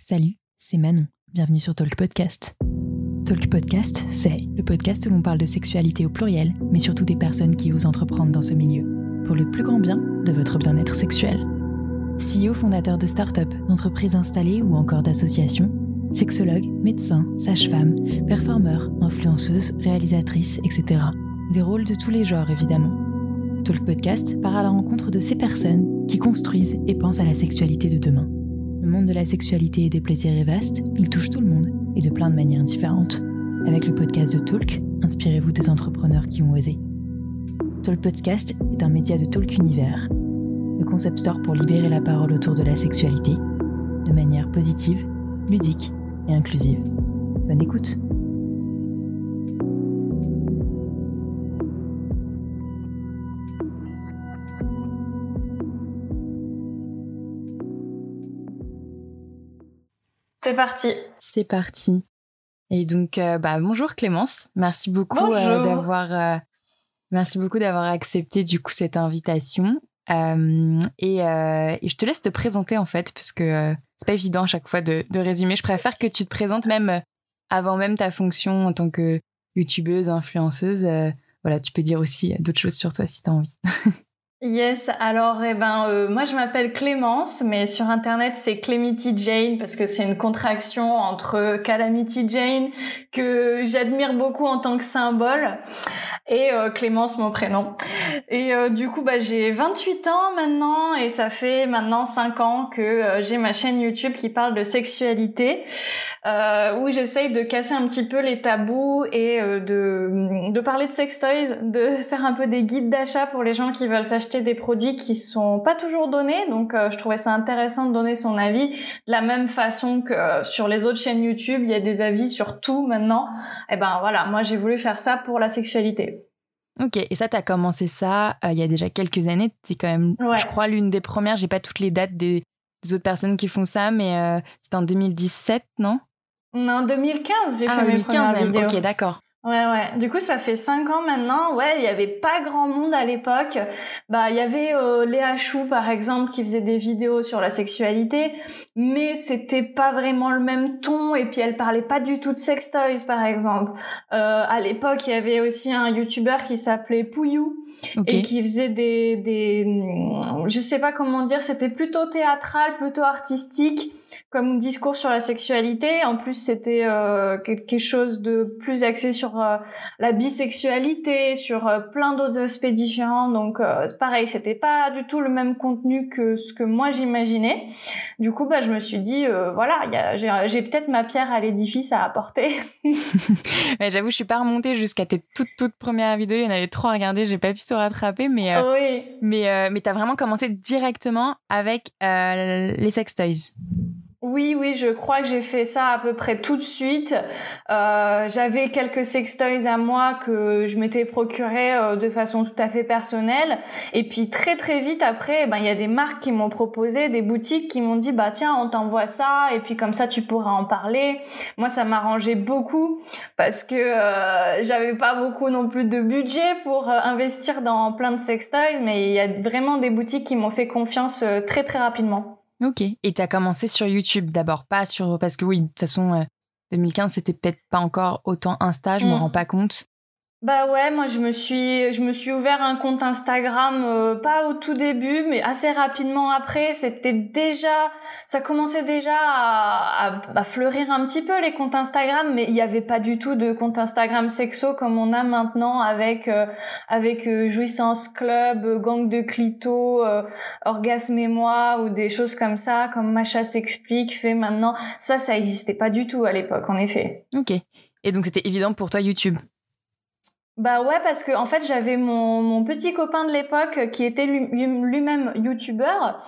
Salut, c'est Manon. Bienvenue sur Talk Podcast. Talk Podcast, c'est le podcast où l'on parle de sexualité au pluriel, mais surtout des personnes qui osent entreprendre dans ce milieu, pour le plus grand bien de votre bien-être sexuel. CEO fondateur de start-up, d'entreprises installées ou encore d'associations, sexologue, médecin, sage-femme, performeur, influenceuse, réalisatrice, etc. Des rôles de tous les genres évidemment. Talk Podcast part à la rencontre de ces personnes qui construisent et pensent à la sexualité de demain. Le monde de la sexualité et des plaisirs est vaste, il touche tout le monde et de plein de manières différentes. Avec le podcast de Talk, inspirez-vous des entrepreneurs qui ont osé. Talk Podcast est un média de Talk Univers, le concept store pour libérer la parole autour de la sexualité de manière positive, ludique et inclusive. Bonne écoute! C'est parti. C'est parti. Et donc, euh, bah, bonjour Clémence. Merci beaucoup euh, d'avoir, euh, merci beaucoup d'avoir accepté du coup cette invitation. Et, et, je te laisse te présenter en fait, parce que c'est pas évident à chaque fois de, de, résumer. Je préfère que tu te présentes même avant même ta fonction en tant que youtubeuse, influenceuse. voilà, tu peux dire aussi d'autres choses sur toi si tu as envie. Yes, alors eh ben euh, moi je m'appelle Clémence, mais sur internet c'est Clemity Jane parce que c'est une contraction entre Calamity Jane que j'admire beaucoup en tant que symbole et euh, Clémence mon prénom. Et euh, du coup bah j'ai 28 ans maintenant et ça fait maintenant 5 ans que j'ai ma chaîne YouTube qui parle de sexualité où j'essaye de casser un petit peu les tabous et de de parler de sex toys, de faire un peu des guides d'achat pour les gens qui veulent s'acheter des produits qui sont pas toujours donnés. Donc, euh, je trouvais ça intéressant de donner son avis de la même façon que euh, sur les autres chaînes YouTube, il y a des avis sur tout maintenant. Et eh ben voilà, moi j'ai voulu faire ça pour la sexualité. Ok, et ça, tu as commencé ça euh, il y a déjà quelques années. C'est quand même, je crois, l'une des premières. J'ai pas toutes les dates des, autres personnes qui font ça, mais c'était en 2017, non? Non, 2015, j'ai ah, fait 2015 mes premières Ok, d'accord. Ouais, ouais. Du coup, ça fait cinq ans maintenant. Ouais, il y avait pas grand monde à l'époque. Bah, il y avait euh, Léa Chou, par exemple, qui faisait des vidéos sur la sexualité, mais c'était pas vraiment le même ton. Et puis, elle parlait pas du tout de sex toys, par exemple. Euh, à l'époque, il y avait aussi un YouTuber qui s'appelait Et qui faisait des, des, je sais pas comment dire, c'était plutôt théâtral, plutôt artistique comme discours sur la sexualité. En plus, c'était euh, quelque chose de plus axé sur euh, la bisexualité, sur euh, plein d'autres aspects différents. Donc, pareil, c'était pas du tout le même contenu que ce que moi j'imaginais. Du coup, bah, je me suis dit, voilà, j'ai peut-être ma pierre à l'édifice à apporter. J'avoue, je suis pas remontée jusqu'à tes toutes toutes premières vidéos. Il y en avait trop à regarder. J'ai pas pu rattraper, mais oui. mais mais t'as vraiment commencé directement avec les sex toys. Oui, oui, je crois que j'ai fait ça à peu près tout de suite. Euh, j'avais quelques sextoys à moi que je m'étais procuré euh, de façon tout à fait personnelle. Et puis très très vite après, ben il y a des marques qui m'ont proposé, des boutiques qui m'ont dit bah tiens on t'envoie ça et puis comme ça tu pourras en parler. Moi ça m'arrangeait beaucoup parce que euh, j'avais pas beaucoup non plus de budget pour investir dans plein de sextoys, mais il y a vraiment des boutiques qui m'ont fait confiance très très rapidement. Ok. Et tu as commencé sur YouTube d'abord, pas sur. Parce que oui, de toute façon, 2015, euh, c'était peut-être pas encore autant Insta, je me mmh. rends pas compte. Bah ouais, moi je me suis je me suis ouvert un compte Instagram euh, pas au tout début mais assez rapidement après, c'était déjà ça commençait déjà à, à, fleurir un petit peu les comptes Instagram mais il n'y avait pas du tout de compte Instagram sexo comme on a maintenant avec euh, avec euh, Jouissance Club, Gang de Clito, Orgasme et moi ou des choses comme ça comme Macha s'explique fait maintenant. Ça ça existait pas du tout à l'époque en effet. OK. Et donc c'était évident pour toi YouTube? Bah ouais, parce que en fait j'avais mon, mon petit copain de l'époque qui était lui-même youtubeur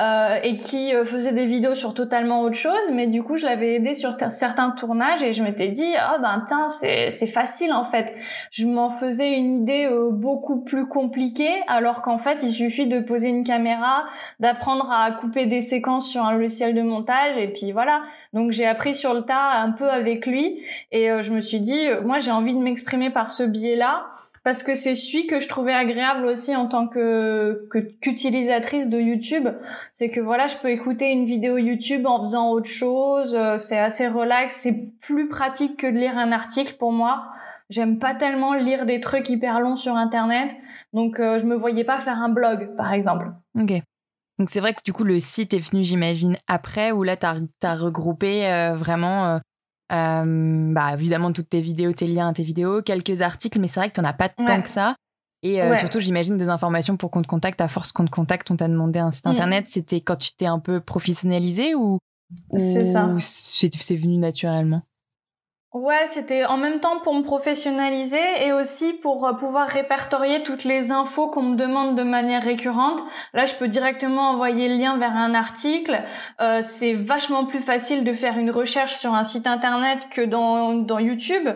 euh, et qui euh, faisait des vidéos sur totalement autre chose, mais du coup je l'avais aidé sur certains tournages et je m'étais dit ah oh, ben tiens c'est facile en fait. Je m'en faisais une idée euh, beaucoup plus compliquée alors qu'en fait il suffit de poser une caméra, d'apprendre à couper des séquences sur un logiciel de montage et puis voilà. Donc j'ai appris sur le tas un peu avec lui et je me suis dit moi j'ai envie de m'exprimer par ce biais là parce que c'est celui que je trouvais agréable aussi en tant que qu'utilisatrice de YouTube. C'est que voilà, je peux écouter une vidéo YouTube en faisant autre chose. Euh, c'est assez relax. C'est plus pratique que de lire un article pour moi. J'aime pas tellement lire des trucs hyper longs sur Internet. Donc, euh, je me voyais pas faire un blog, par exemple. Ok. Donc, c'est vrai que du coup, le site est venu, j'imagine, après, où là, tu as, regroupé euh, vraiment euh, bah, évidemment, toutes tes vidéos, tes liens, tes vidéos, quelques articles, mais c'est vrai que tu n'en as pas tant que ça. Et euh, surtout, j'imagine des informations pour qu'on te contacte. À force qu'on te contacte, on t'a demandé un site mm. internet. C'était quand tu t'es un peu professionnalisé ou, ou c'est ça. C'est venu naturellement? Ouais, c'était en même temps pour me professionnaliser et aussi pour euh, pouvoir répertorier toutes les infos qu'on me demande de manière récurrente. Là, je peux directement envoyer le lien vers un article. Euh, c'est vachement plus facile de faire une recherche sur un site internet que dans, dans YouTube.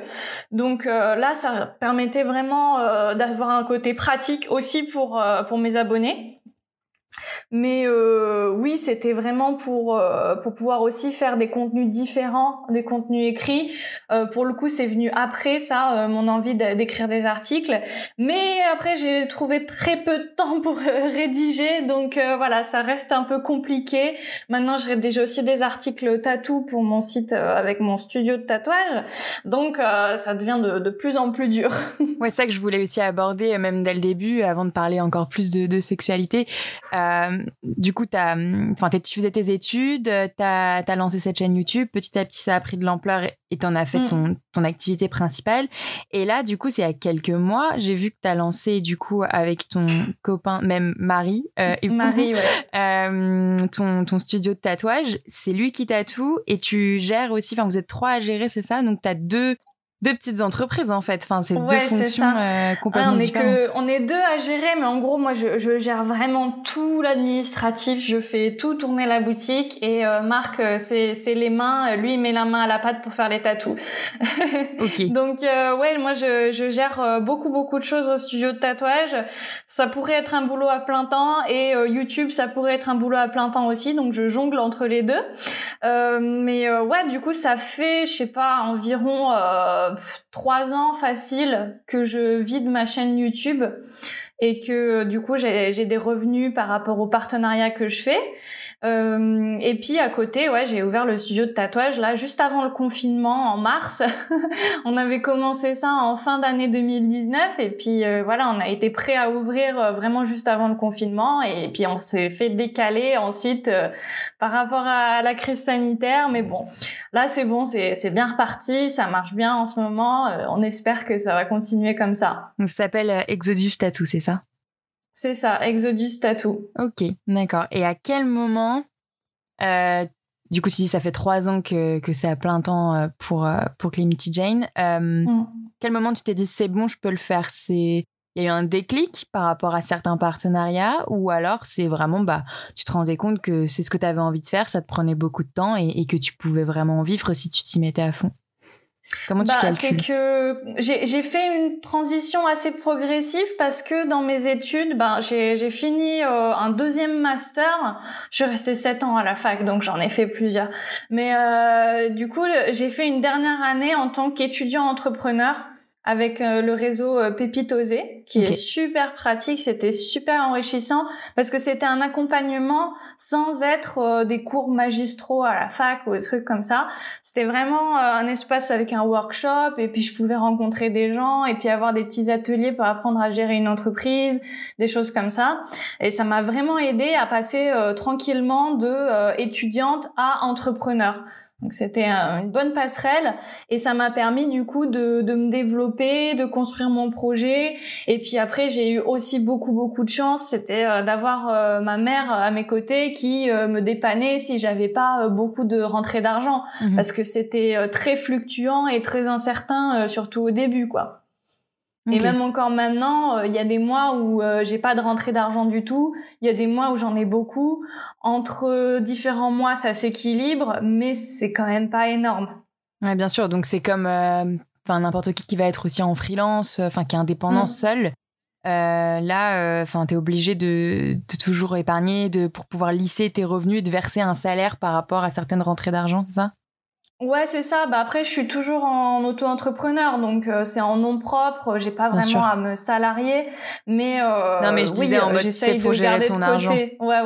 Donc euh, là, ça permettait vraiment euh, d'avoir un côté pratique aussi pour, pour mes abonnés. Mais euh, oui, c'était vraiment pour euh, pour pouvoir aussi faire des contenus différents, des contenus écrits. Euh, pour le coup, c'est venu après ça, mon envie d'écrire des articles. Mais après, j'ai trouvé très peu de temps pour rédiger, donc voilà, ça reste un peu compliqué. Maintenant, je rédige aussi des articles tatou pour mon site avec mon studio de tatouage, donc ça devient de, plus en plus dur. ouais, ça que je voulais aussi aborder, même dès le début, avant de parler encore plus de, sexualité. Du coup, as, enfin, tu faisais tes études, tu as, lancé cette chaîne YouTube. Petit à petit, ça a pris de l'ampleur et tu en as fait mm. ton, ton activité principale. Et là, du coup, c'est il y a quelques mois, j'ai vu que tu as lancé, du coup, avec ton copain, même Marie, euh, Marie, euh, ton, ton studio de tatouage. C'est lui qui tatoue et tu gères aussi, enfin, vous êtes trois à gérer, c'est ça? Donc, tu as deux deux petites entreprises en fait. Enfin, c'est deux fonctions euh, complètement on est différentes. Que, on est deux à gérer, mais en gros, moi, je, je gère vraiment tout l'administratif. Je fais tout tourner la boutique et euh, Marc, euh, c'est c'est les mains. Lui, il met la main à la pâte pour faire les tatous. ok. Donc euh, ouais, moi, je, je gère beaucoup beaucoup de choses au studio de tatouage. Ça pourrait être un boulot à plein temps et YouTube, ça pourrait être un boulot à plein temps aussi. Donc je jongle entre les deux. mais ouais, du coup, ça fait, je sais pas, environ trois ans facile que je vide ma chaîne YouTube et que du coup j'ai des revenus par rapport aux partenariats que je fais. Euh, et puis à côté, ouais, j'ai ouvert le studio de tatouage là juste avant le confinement en mars. on avait commencé ça en fin d'année 2019 et puis euh, voilà, on a été prêt à ouvrir euh, vraiment juste avant le confinement et puis on s'est fait décaler ensuite par rapport à la crise sanitaire. Mais bon, là c'est bon, c'est bien reparti, ça marche bien en ce moment. on espère que ça va continuer comme ça. Donc ça s'appelle Exodus Tattoo, c'est ça? C'est ça, Exodus Tattoo. Ok, d'accord. Et à quel moment, euh, du coup, tu dis ça fait trois ans que, que c'est à plein temps euh, pour, euh, pour Clemity Jane. Mm. Quel moment tu t'es dit c'est bon, je peux le faire? C'est il y a eu un déclic par rapport à certains partenariats ou alors c'est vraiment bah tu te rendais compte que c'est ce que tu avais envie de faire, ça te prenait beaucoup de temps et, et que tu pouvais vraiment vivre si tu t'y mettais à fond? Comment tu bah, C'est que j'ai fait une transition assez progressive parce que dans mes études, ben j'ai fini euh, un deuxième master. Je suis restée sept ans à la fac, donc j'en ai fait plusieurs. Mais euh, du coup, j'ai fait une dernière année en tant qu'étudiant entrepreneur avec euh, le réseau euh, Pépitosé, qui est super pratique, c'était super enrichissant parce que c'était un accompagnement sans être euh, des cours magistraux à la fac ou des trucs comme ça. C'était vraiment un espace avec un workshop et puis je pouvais rencontrer des gens et puis avoir des petits ateliers pour apprendre à gérer une entreprise, des choses comme ça. Et ça m'a vraiment aidé à passer tranquillement de étudiante à entrepreneur. Donc c'était une bonne passerelle et ça m'a permis du coup de, de, me développer, de construire mon projet. Et puis après j'ai eu aussi beaucoup beaucoup de chance, c'était euh, d'avoir euh, ma mère à mes côtés qui euh, me dépannait si j'avais pas beaucoup de rentrée d'argent mhm. parce que c'était très fluctuant et très incertain surtout au début quoi. Et même encore maintenant, euh, il y a des mois où euh, j'ai pas de rentrée d'argent du tout. Il y a des mois où j'en ai beaucoup. Entre différents mois, ça s'équilibre, mais c'est quand même pas énorme. Ouais, bien sûr. Donc c'est comme, euh, enfin n'importe qui qui va être aussi en freelance, enfin qui est indépendant mm. seul. là, enfin t'es obligé de, de, toujours épargner, de pour pouvoir lisser tes revenus, de verser un salaire par rapport à certaines rentrées d'argent, c'est ça? Ouais, c'est ça. Bah après, je suis toujours en auto-entrepreneur, donc euh, c'est en nom propre. J'ai pas vraiment à me salarier, mais euh, non, mais je disais en mode c'est pour gérer ton argent. Ouais, ouais,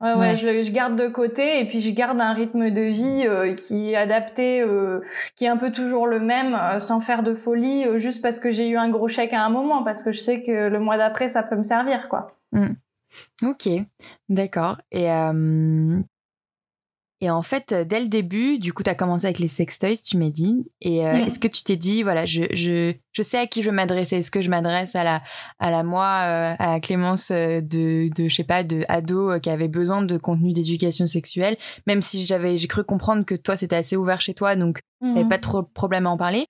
ouais, ouais. Je, je, garde de côté et puis je garde un rythme de vie euh, qui est adapté, euh, qui est un peu toujours le même, sans faire de folie, juste parce que j'ai eu un gros chèque à un moment, parce que je sais que le mois d'après ça peut me servir, quoi. Mmh. Ok, d'accord. Et et en fait, euh, dès le début, du coup, tu as commencé avec les sextoys, tu m'as dit. Et euh, est-ce que tu t'es dit, voilà, je, je, je sais à qui je veux m'adresser. Est-ce que je m'adresse à la, à la moi, euh, à la Clémence de, de, je sais pas, de ado qui avait besoin de contenu d'éducation sexuelle, même si j'avais, j'ai cru comprendre que toi, c'était assez ouvert chez toi, donc mmh. t'avais pas trop de problème à en parler.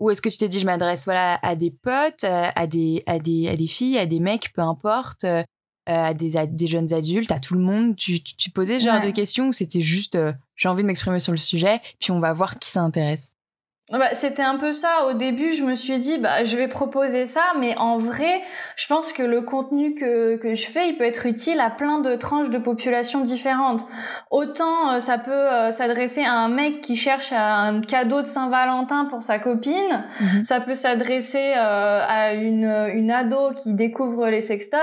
Ou est-ce que tu t'es dit, je m'adresse, voilà, à des potes, à des, à des, à des filles, à des mecs, peu importe, à des, des, jeunes adultes, à tout le monde. Tu, tu, posais ce genre de questions ou c'était juste euh, j'ai envie de m'exprimer sur le sujet, puis on va voir qui ça intéresse bah, c'était un peu ça. Au début, je me suis dit, bah, je vais proposer ça, mais en vrai, je pense que le contenu que, que je fais, il peut être utile à plein de tranches de population différentes. Autant euh, ça peut euh, s'adresser à un mec qui cherche un cadeau de Saint-Valentin pour sa copine, mhm. ça peut s'adresser euh, à une, une ado qui découvre les sextoys,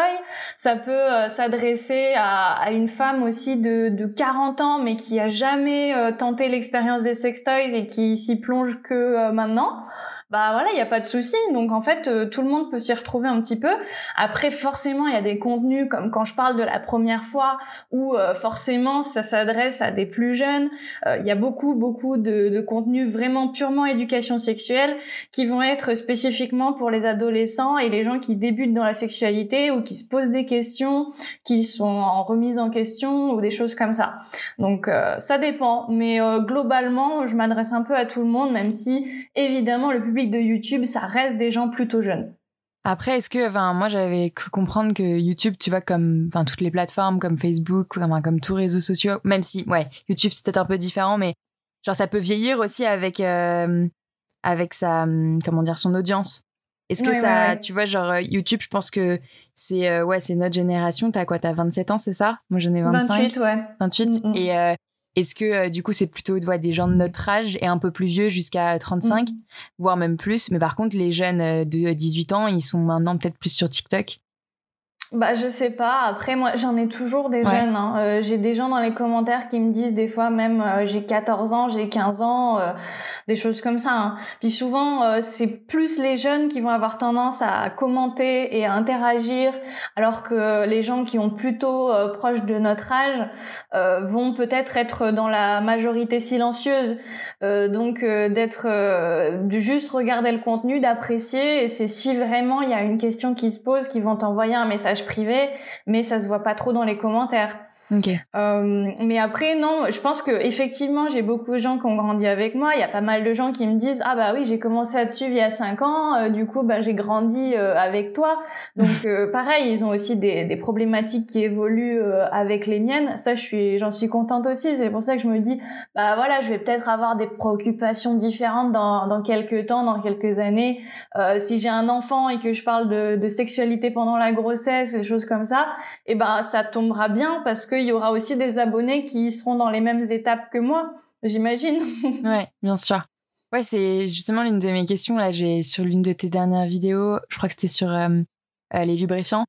ça peut s'adresser à, à, une femme aussi de, de 40 ans, mais qui a jamais tenté l'expérience des sextoys et qui s'y plonge que euh, maintenant bah voilà, il n'y a pas de souci. Donc en fait, euh, tout le monde peut s'y retrouver un petit peu. Après, forcément, il y a des contenus comme quand je parle de la première fois, où euh, forcément ça s'adresse à des plus jeunes. Euh, il y a beaucoup, beaucoup de, de contenus vraiment purement éducation sexuelle qui vont être spécifiquement pour les adolescents et les gens qui débutent dans la sexualité ou qui se posent des questions, qui sont en remise en question ou des choses comme ça. Donc ça dépend, mais globalement, je m'adresse un peu à tout le monde, même si évidemment le public de YouTube, ça reste des gens plutôt jeunes. Après, est-ce que, enfin, moi, j'avais cru comprendre que YouTube, tu vois, comme, enfin, toutes les plateformes, comme Facebook, comme, comme tous les réseaux sociaux, même si, ouais, YouTube, c'est peut-être un peu différent, mais genre, ça peut vieillir aussi avec, euh, avec sa, comment dire, son audience. Est-ce que ça, tu vois, genre, YouTube, je pense que c'est, euh, ouais, c'est notre génération. T'as quoi, t'as 27 ans, c'est ça? Moi, j'en ai 25. 28, ouais. 28. Mm, mm. Et, euh, est-ce que euh, du coup c'est plutôt des gens de notre âge et un peu plus vieux jusqu'à 35, mm. voire même plus? Mais par contre les jeunes euh, de 18 ans, ils sont maintenant peut-être plus sur TikTok bah je sais pas. Après moi j'en ai toujours des jeunes. Hein. Euh, j'ai des gens dans les commentaires qui me disent des fois même euh, j'ai 14 ans, j'ai 15 ans, euh, des choses comme ça. Hein. Puis souvent c'est plus les jeunes qui vont avoir tendance à commenter et à interagir, alors que les gens qui ont plutôt proche de notre âge vont peut-être être dans la majorité silencieuse. donc d'être de juste regarder le contenu, d'apprécier et c'est si vraiment il y a une question qui se pose qu'ils vont t'envoyer un message privé, mais ça se voit pas trop dans les commentaires. Okay. Euh, mais après non, je pense que effectivement j'ai beaucoup de gens qui ont grandi avec moi. Il y a pas mal de gens qui me disent ah bah oui j'ai commencé à te suivre il y a cinq ans, euh, du coup bah j'ai grandi euh, avec toi. Donc euh, pareil ils ont aussi des, des problématiques qui évoluent avec les miennes. Ça je suis j'en suis contente aussi. C'est pour ça que je me dis bah voilà je vais peut-être avoir des préoccupations différentes dans dans quelques temps, dans quelques années. si j'ai un enfant et que je parle de, de sexualité pendant la grossesse, des choses comme ça, et eh ben ça tombera bien parce que il y aura aussi des abonnés qui seront dans les mêmes étapes que moi, j'imagine. ouais, bien sûr. Ouais, c'est justement l'une de mes questions. Là, j'ai sur l'une de tes dernières vidéos, je crois que c'était sur euh, euh, les lubrifiants.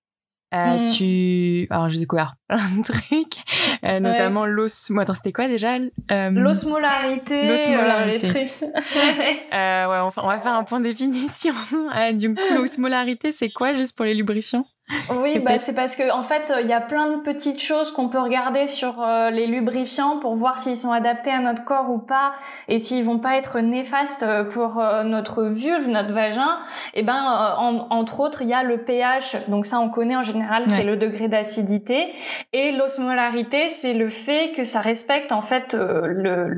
Euh, mm. Tu. Alors, j'ai découvert plein de trucs, notamment l'os. Attends, c'était quoi déjà? L'osmolarité. L'osmolarité. ouais, on va faire un point de définition. du coup, l'osmolarité, c'est quoi juste pour les lubrifiants? Oui, bah c'est parce que en fait, il y a plein de petites choses qu'on peut regarder sur euh, les lubrifiants pour voir s'ils sont adaptés à notre corps ou pas et s'ils vont pas être néfastes euh, pour euh, notre vulve, notre vagin. Et eh ben entre autres, il y a le pH. Donc ça on connaît en général, c'est le degré d'acidité et l'osmolarité, c'est le fait que ça respecte en fait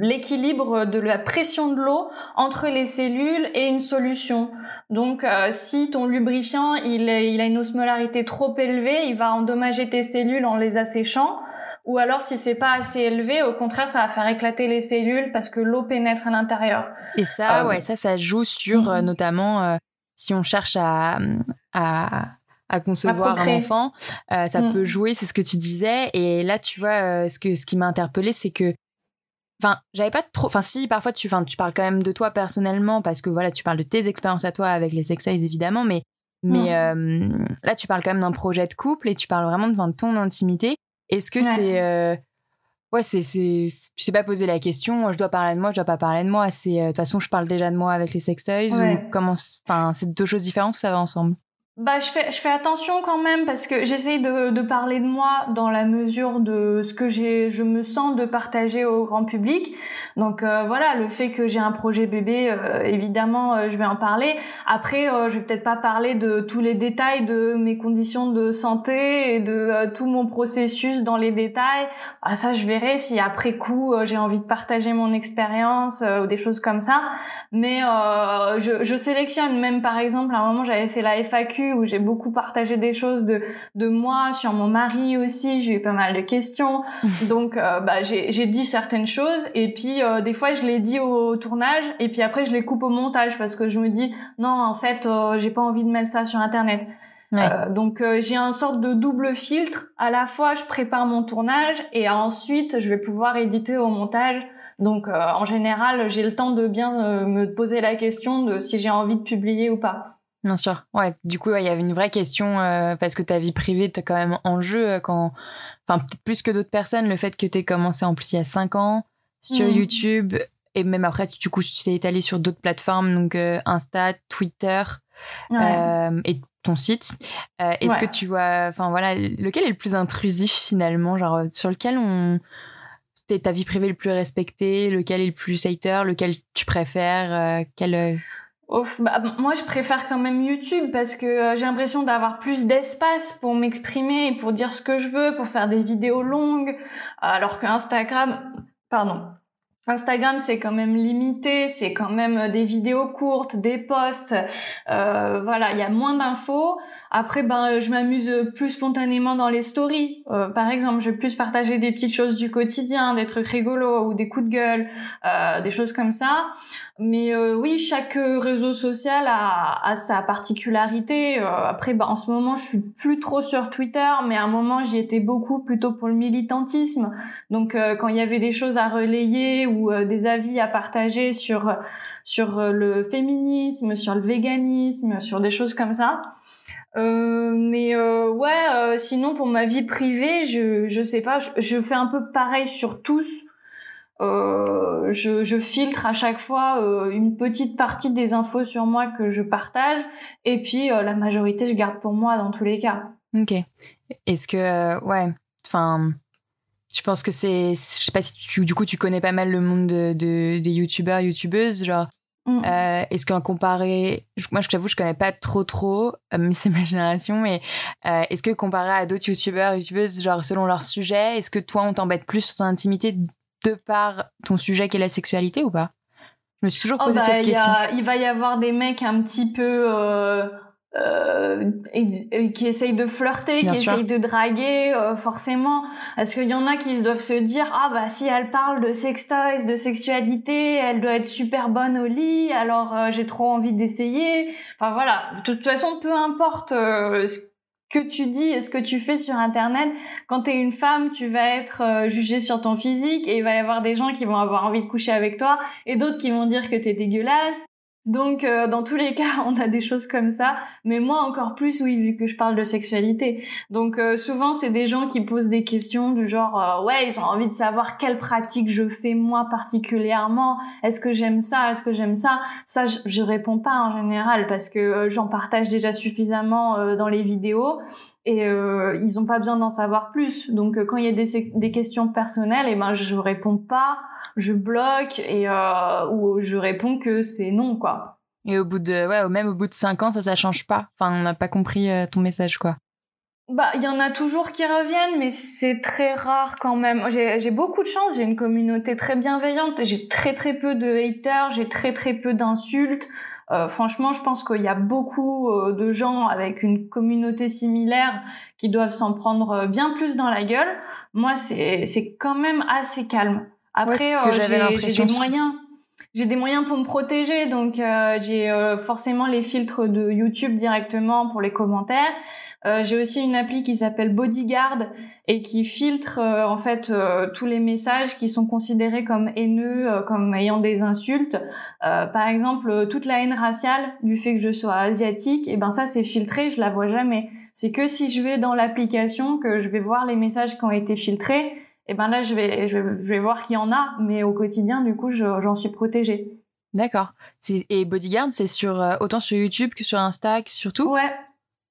l'équilibre de la pression de l'eau entre les cellules et une solution. Donc si ton lubrifiant, il, est, il a une osmolarité trop élevé, il va endommager tes cellules en les asséchant. Ou alors, si c'est pas assez élevé, au contraire, ça va faire éclater les cellules parce que l'eau pénètre à l'intérieur. Et ça, euh, ouais, ça, ça joue sur euh, mhm. notamment euh, si on cherche à, à, à concevoir un enfant, ça mhm. peut jouer, c'est ce que tu disais. Et là, tu vois, ce que ce qui m'a interpellé, c'est que enfin j'avais pas trop enfin si parfois tu enfin tu parles quand même de toi personnellement parce que voilà tu parles de tes expériences à toi avec les sex évidemment mais mais euh, là tu parles quand même d'un projet de couple et tu parles vraiment de, ton intimité. Est-ce que c'est euh, ouais c'est c'est tu sais pas poser la question je dois parler de moi je dois pas parler de moi c'est euh, de toute façon je parle déjà de moi avec les sextoys ou comment enfin c'est deux choses différentes ça va ensemble? Bah, je fais, je fais attention quand même parce que j'essaye de, de parler de moi dans la mesure de ce que j'ai, je me sens de partager au grand public. Donc euh, voilà, le fait que j'ai un projet bébé, euh, évidemment, euh, je vais en parler. Après, je vais peut-être pas parler de tous les détails de mes conditions de santé et de tout mon processus dans les détails. Ah, ça, je verrai si après coup j'ai envie de partager mon expérience ou des choses comme ça. Mais je, je sélectionne même par exemple à un moment j'avais fait la FAQ où j'ai beaucoup partagé des choses de de moi sur mon mari aussi. J'ai eu pas mal de questions, donc euh, bah j'ai dit certaines choses et puis euh, des fois je les dis au, tournage et puis après je les coupe au montage parce que je me dis non en fait euh, j'ai pas envie de mettre ça sur internet. donc j'ai un sorte de double filtre. À la fois, je prépare mon tournage et ensuite je vais pouvoir éditer au montage. Donc en général, j'ai le temps de bien me poser la question de si j'ai envie de publier ou pas. Bien sûr. Ouais. Du coup, il y avait une vraie question euh, parce que ta vie privée est quand même en jeu euh, quand, enfin peut-être plus que d'autres personnes, le fait que tu aies commencé en plus il y a 5 ans sur mm. YouTube et même après, du coup, tu t'es étalé sur d'autres plateformes, donc euh, Insta, Twitter et ton site. Est-ce que tu vois, enfin voilà, lequel est le plus intrusif finalement, genre sur lequel on ta vie privée le plus respectée, lequel est le plus hater, lequel tu préfères, quel bah, moi, je préfère quand même YouTube parce que euh, j'ai l'impression d'avoir plus d'espace pour m'exprimer, pour dire ce que je veux, pour faire des vidéos longues, alors que Instagram, pardon, Instagram, c'est quand même limité, c'est quand même euh, des vidéos courtes, des posts, euh, voilà, il y a moins d'infos. Après, ben, je m'amuse plus spontanément dans les stories. Euh, par exemple, je vais plus partager des petites choses du quotidien, des trucs rigolos ou des coups de gueule, euh, des choses comme ça. Mais euh, oui, chaque réseau social a, a sa particularité. après, ben, en ce moment, je suis plus trop sur Twitter, mais à un moment, j'y étais beaucoup plutôt pour le militantisme. Donc, quand il y avait des choses à relayer ou des avis à partager sur sur le féminisme, sur le véganisme, sur des choses comme ça. Euh, mais euh, ouais, euh, sinon pour ma vie privée, je je sais pas, je, fais un peu pareil sur tous. Je, filtre à chaque fois une petite partie des infos sur moi que je partage, et puis la majorité je garde pour moi dans tous les cas. Ok. Est-ce que ouais, enfin. Je pense que c'est, je sais pas si du coup tu connais pas mal le monde de, de des youtubeurs, youtubeuses, genre Mm. Euh, est-ce qu'en comparé, moi je t'avoue je connais pas trop trop, euh, mais c'est ma génération, mais euh, est-ce que comparé à d'autres youtubeurs, youtubeuses, genre selon leur sujet, est-ce que toi on t'embête plus sur ton intimité de par ton sujet qui est la sexualité ou pas? Je me suis toujours oh, posé bah, cette question. il va y avoir des mecs un petit peu euh, et, qui essayent de flirter, qui essayent de draguer, euh, forcément. Est-ce qu'il y en a qui doivent se dire ah bah si elle parle de sextoys, de sexualité, elle doit être super bonne au lit, alors euh, j'ai trop envie d'essayer. Enfin voilà. De toute façon, peu importe euh, ce que tu dis et ce que tu fais sur internet, quand t'es une femme, tu vas être jugée sur ton physique et il va y avoir des gens qui vont avoir envie de coucher avec toi et d'autres qui vont dire que t'es dégueulasse donc, euh, dans tous les cas, on a des choses comme ça. Mais moi, encore plus, oui, vu que je parle de sexualité. Donc, euh, souvent, c'est des gens qui posent des questions du genre, euh, ouais, ils ont envie de savoir quelle pratique je fais moi particulièrement. Est-ce que j'aime ça? Est-ce que j'aime ça? Ça, je, je, réponds pas en général parce que j'en partage déjà suffisamment dans les vidéos et ils ont pas besoin d'en savoir plus. Donc, quand il y a des, des questions personnelles, et eh ben, je réponds pas je bloque et euh, ou je réponds que c'est non quoi. Et au bout de ouais, même au bout de cinq ans, ça ça change pas. Enfin, on n'a pas compris euh, ton message quoi. Bah, il y en a toujours qui reviennent, mais c'est très rare quand même. J'ai beaucoup de chance, j'ai une communauté très bienveillante, j'ai très très peu de haters, j'ai très très peu d'insultes. Euh, franchement, je pense qu'il y a beaucoup euh, de gens avec une communauté similaire qui doivent s'en prendre bien plus dans la gueule. Moi, c'est c'est quand même assez calme. Après, euh, j'ai des moyens. J'ai des moyens pour me protéger, donc euh, j'ai euh, forcément les filtres de YouTube directement pour les commentaires. Euh, j'ai aussi une appli qui s'appelle Bodyguard et qui filtre en fait tous les messages qui sont considérés comme haineux, comme ayant des insultes. par exemple, toute la haine raciale du fait que je sois asiatique, et eh ben ça c'est filtré, je la vois jamais. C'est que si je vais dans l'application que je vais voir les messages qui ont été filtrés et ben là je vais je vais voir qu'il y en a mais au quotidien du coup j'en suis protégée. D'accord. Et Bodyguard c'est sur euh, autant sur YouTube que sur Insta que sur tout? Ouais.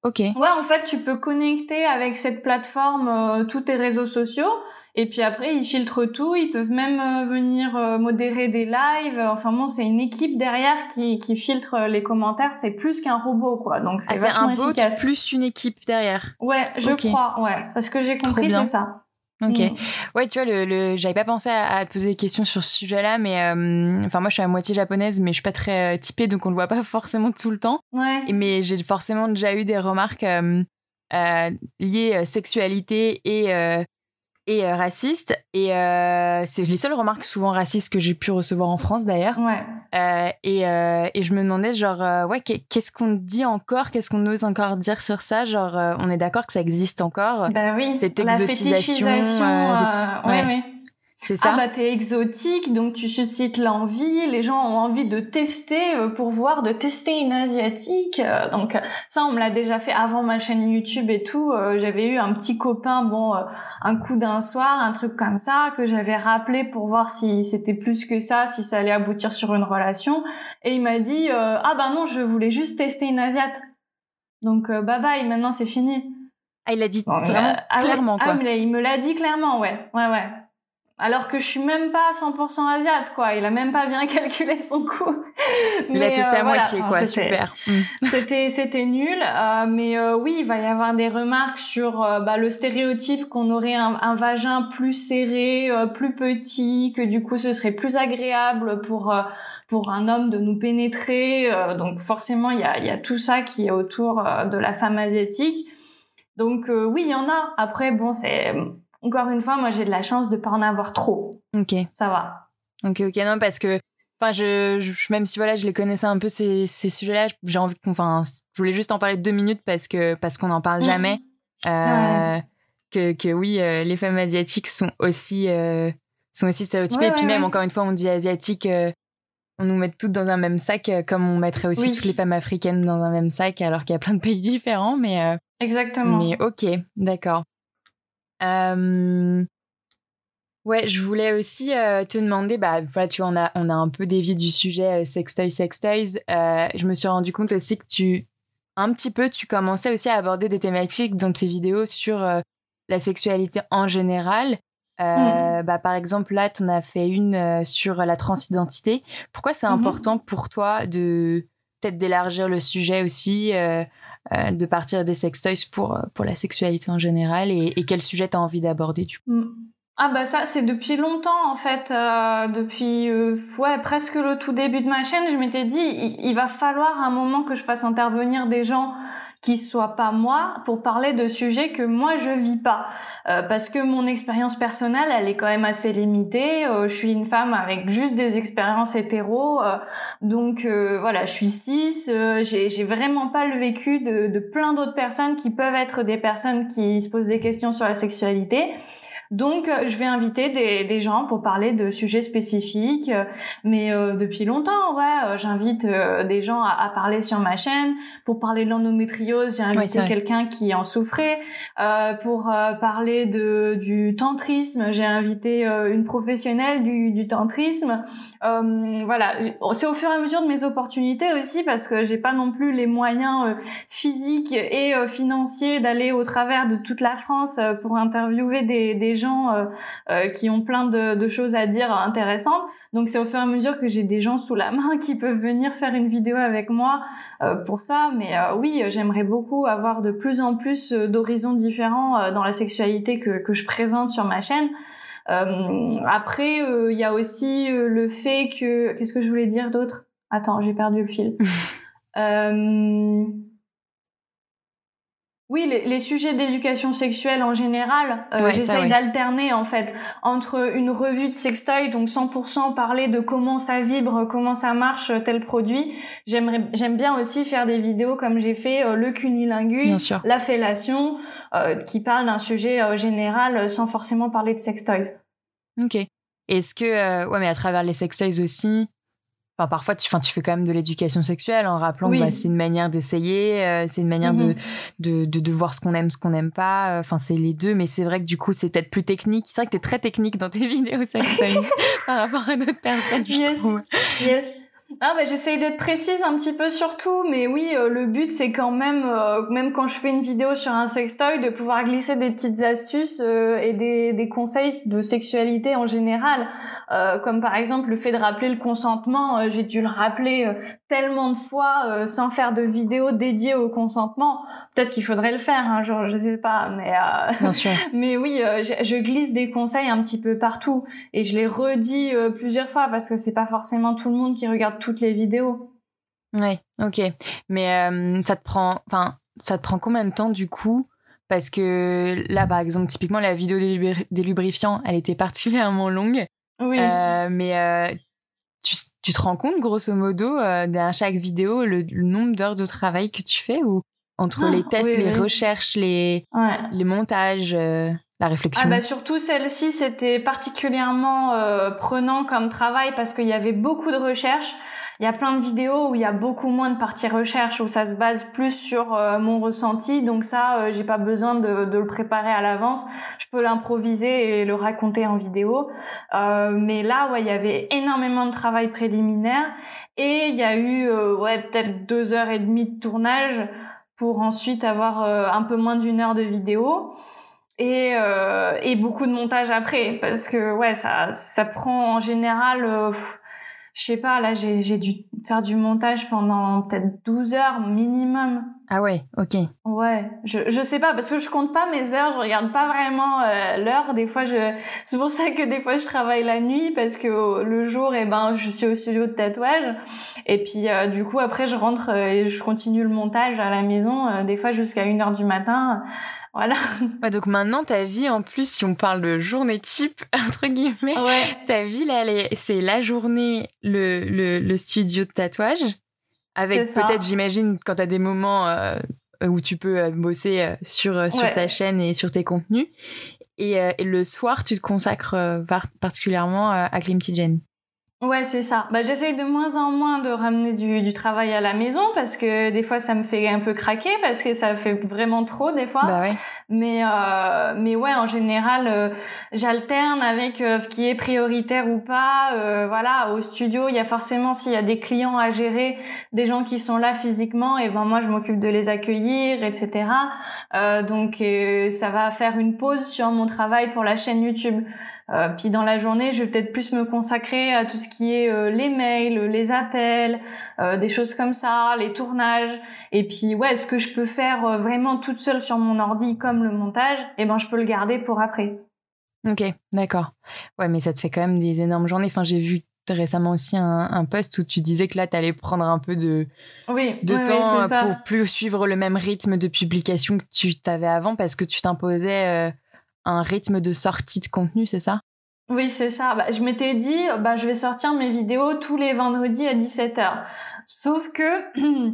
Ok. Ouais en fait tu peux connecter avec cette plateforme euh, tous tes réseaux sociaux et puis après ils filtrent tout ils peuvent même euh, venir modérer des lives. Enfin bon c'est une équipe derrière qui qui filtre les commentaires. C'est plus qu'un robot quoi. Donc c'est ah, un bot plus une équipe derrière. Ouais je crois ouais. Parce que j'ai compris c'est ça Ok. Mm. Ouais, tu vois, le, le j'avais pas pensé à, te poser des questions sur ce sujet-là, mais euh, enfin moi je suis à moitié japonaise, mais je suis pas très euh, typée, donc on le voit pas forcément tout le temps. Ouais. mais j'ai forcément déjà eu des remarques euh, euh liées sexualité et et euh, raciste. Et euh, c'est les seules remarques souvent racistes que j'ai pu recevoir en France d'ailleurs. Ouais. Euh, et, euh, et je me demandais genre ouais qu'est-ce qu'on dit encore, qu'est-ce qu'on ose encore dire sur ça? Genre on est d'accord que ça existe encore. Bah oui. Cette exotisation. ouais. ouais. C'est ça. Ah bah t'es exotique, donc tu suscites l'envie. Les gens ont envie de tester euh, pour voir, de tester une asiatique. Euh, donc ça, on me l'a déjà fait avant ma chaîne YouTube et tout. Euh, j'avais eu un petit copain, bon, un coup d'un soir, un truc comme ça, que j'avais rappelé pour voir si c'était plus que ça, si ça allait aboutir sur une relation. Et il m'a dit ah bah non, je voulais juste tester une asiate. Donc bye bye, maintenant c'est fini. Ah il l'a dit vraiment ah clairement quoi. Ah, il me l'a dit clairement, ouais, ouais, ouais alors que je suis même pas 100% asiate quoi. Il a même pas bien calculé son coût. Il a testé à euh, moitié quoi. super. c'était c'était nul. Euh, mais euh, oui il va y avoir des remarques sur bah, le stéréotype qu'on aurait un, vagin plus serré plus petit que du coup ce serait plus agréable pour pour un homme de nous pénétrer. Donc forcément il y a il y a tout ça qui est autour de la femme asiatique. Donc oui il y en a. Après bon c'est encore une fois, moi, j'ai de la chance de pas en avoir trop. Ok. Ça va. Ok, ok, non, parce que, enfin, je, je, même si voilà, je les connaissais un peu ces, ces sujets-là, j'ai envie qu'on, enfin, je voulais juste en parler deux minutes parce que parce qu'on n'en parle mm. jamais. Euh, que, que oui, euh, les femmes asiatiques sont aussi euh, sont aussi stéréotypées. et puis même encore une fois, on dit asiatique, on nous met toutes dans un même sac, comme on mettrait aussi toutes les femmes africaines dans un même sac, alors qu'il y a plein de pays différents. Mais exactement. Mais ok, d'accord. Euh... Ouais, je voulais aussi euh, te demander, bah voilà, tu vois, on a, on a un peu dévié du sujet euh, sextoy, sextoys. Je me suis rendu compte aussi que tu, un petit peu, tu commençais aussi à aborder des thématiques dans tes vidéos sur la sexualité en général. Mmh. bah, par exemple, là, tu en as fait une sur la transidentité. Pourquoi c'est mmh important pour toi de peut-être d'élargir le sujet aussi euh, de partir des sextoys pour, euh, pour la sexualité en général et, quel sujet tu as envie d'aborder du coup? Mm. Ah bah ça c'est depuis longtemps en fait, euh, depuis ouais presque le tout début de ma chaîne, je m'étais dit il, va falloir un moment que je fasse intervenir des gens qui soit pas moi pour parler de sujets que moi je vis pas. Euh, parce que mon expérience personnelle elle est quand même assez limitée. Euh, je suis une femme avec juste des expériences hétéro. Euh, donc voilà je suis cis. J'ai j'ai vraiment pas le vécu de, de plein d'autres personnes qui peuvent être des personnes qui se posent des questions sur la sexualité donc, euh, je vais inviter des, des, gens pour parler de sujets spécifiques. Mais euh, depuis longtemps, ouais, euh, j'invite des gens à, à, parler sur ma chaîne. Pour parler de l'endométriose, j'ai invité quelqu'un qui en souffrait. pour parler de, du tantrisme, j'ai invité une professionnelle du, du tantrisme. voilà, c'est au fur et à mesure de mes opportunités aussi parce que j'ai pas non plus les moyens physiques et financiers d'aller au travers de toute la France pour interviewer des, des gens euh, euh, qui ont plein de, choses à dire intéressantes. Donc c'est au fur et à mesure que j'ai des gens sous la main qui peuvent venir faire une vidéo avec moi euh, pour ça. Mais oui, j'aimerais beaucoup avoir de plus en plus d'horizons différents dans la sexualité que, que je présente sur ma chaîne. après, il y a aussi le fait que... Qu'est-ce que je voulais dire d'autre? Attends, j'ai perdu le fil. Oui, les, sujets d'éducation sexuelle en général, euh, j'essaye d'alterner en fait entre une revue de sextoy, donc 100% parler de comment ça vibre, comment ça marche tel produit. J'aimerais, j'aime bien aussi faire des vidéos comme j'ai fait euh, le cunilingus, la fellation, euh, qui parle d'un sujet euh, général sans forcément parler de sextoys. Ok. Est-ce que ouais, mais à travers les sextoys aussi, Enfin, parfois, tu, enfin, tu fais quand même de l'éducation sexuelle en rappelant que bah, c'est une manière d'essayer, euh, c'est une manière de, mm-hmm. de, de, voir ce qu'on aime, ce qu'on n'aime pas. Enfin, c'est les deux, mais c'est vrai que du coup, c'est peut-être plus technique. C'est vrai que tu es très technique dans tes vidéos sexuelles par rapport à d'autres personnes, je trouve. Yes. Ah bah j'essaye d'être précise un petit peu sur tout, mais oui, euh, le but c'est quand même, euh, même quand je fais une vidéo sur un sextoy, de pouvoir glisser des petites astuces euh, et des, des, conseils de sexualité en général, comme par exemple le fait de rappeler le consentement. j'ai dû le rappeler tellement de fois sans faire de vidéo dédiée au consentement. Peut-être qu'il faudrait le faire un jour, je sais pas, mais Bien sûr. mais oui, je, je, glisse des conseils un petit peu partout et je les redis plusieurs fois parce que c'est pas forcément tout le monde qui regarde toutes les vidéos. Ouais, ok. Mais euh, ça te prend, enfin, ça te prend combien de temps du coup? Parce que là, par exemple, typiquement la vidéo des, lubrifiants, elle était particulièrement longue. Oui. Euh, mais euh, tu, tu, te rends compte, grosso modo, dans chaque vidéo, le, nombre d'heures de travail que tu fais ou entre ah, les tests, les recherches, les, les montages la réflexion ah bah Surtout celle-ci, c'était particulièrement euh, prenant comme travail parce qu'il y avait beaucoup de recherches. Il y a plein de vidéos où il y a beaucoup moins de parties recherche, où ça se base plus sur euh, mon ressenti. Donc ça, euh, j'ai pas besoin de, de, le préparer à l'avance. Je peux l'improviser et le raconter en vidéo. Euh, mais là, ouais, il y avait énormément de travail préliminaire. Et il y a eu ouais, peut-être deux heures et demie de tournage pour ensuite avoir un peu moins d'une heure de vidéo et, euh, et beaucoup de montage après parce que ouais ça ça prend en général euh, je sais pas là j'ai j'ai dû faire du montage pendant peut-être 12 heures minimum. Ah ouais ok. Ouais je je sais pas parce que je compte pas mes heures je regarde pas vraiment euh, l'heure. Des fois je c'est pour ça que des fois je travaille la nuit parce que le jour et eh ben je suis au studio de tatouage. Et puis euh, du coup après je rentre et je continue le montage à la maison des fois jusqu'à 1 heure du matin voilà. donc maintenant, ta vie, en plus, si on parle de journée type, entre guillemets, ta vie, là, c'est la journée, le, le, studio de tatouage, avec peut-être, j'imagine, quand tu as des moments euh, où tu peux euh, bosser euh, sur, ta chaîne et sur tes contenus. Et, et le soir, tu te consacres particulièrement à Climty Jen. Ouais, c'est ça. Bah, j'essaye de moins en moins de ramener du, du, travail à la maison parce que des fois ça me fait un peu craquer parce que ça fait vraiment trop des fois. Bah ouais. Mais euh, mais ouais, en général, euh, j'alterne avec euh, ce qui est prioritaire ou pas. Euh, voilà, au studio, il y a forcément s'il y a des clients à gérer, des gens qui sont là physiquement, et ben moi je m'occupe de les accueillir, etc. donc ça va faire une pause sur mon travail pour la chaîne YouTube. Euh, puis dans la journée, je vais peut-être plus me consacrer à tout ce qui est euh, les mails, les appels, euh, des choses comme ça, les tournages. Et puis ouais, ce que je peux faire vraiment toute seule sur mon ordi comme le montage, eh ben je peux le garder pour après. Ok, d'accord. Ouais, mais ça te fait quand même des énormes journées. Enfin, j'ai vu récemment aussi un, un, post où tu disais que là, tu allais prendre un peu de, oui, de temps pour plus suivre le même rythme de publication que tu t'avais avant parce que tu t'imposais un rythme de sortie de contenu, c'est ça? Oui, c'est ça. Bah, je m'étais dit, bah, je vais sortir mes vidéos tous les vendredis à 17h. Sauf que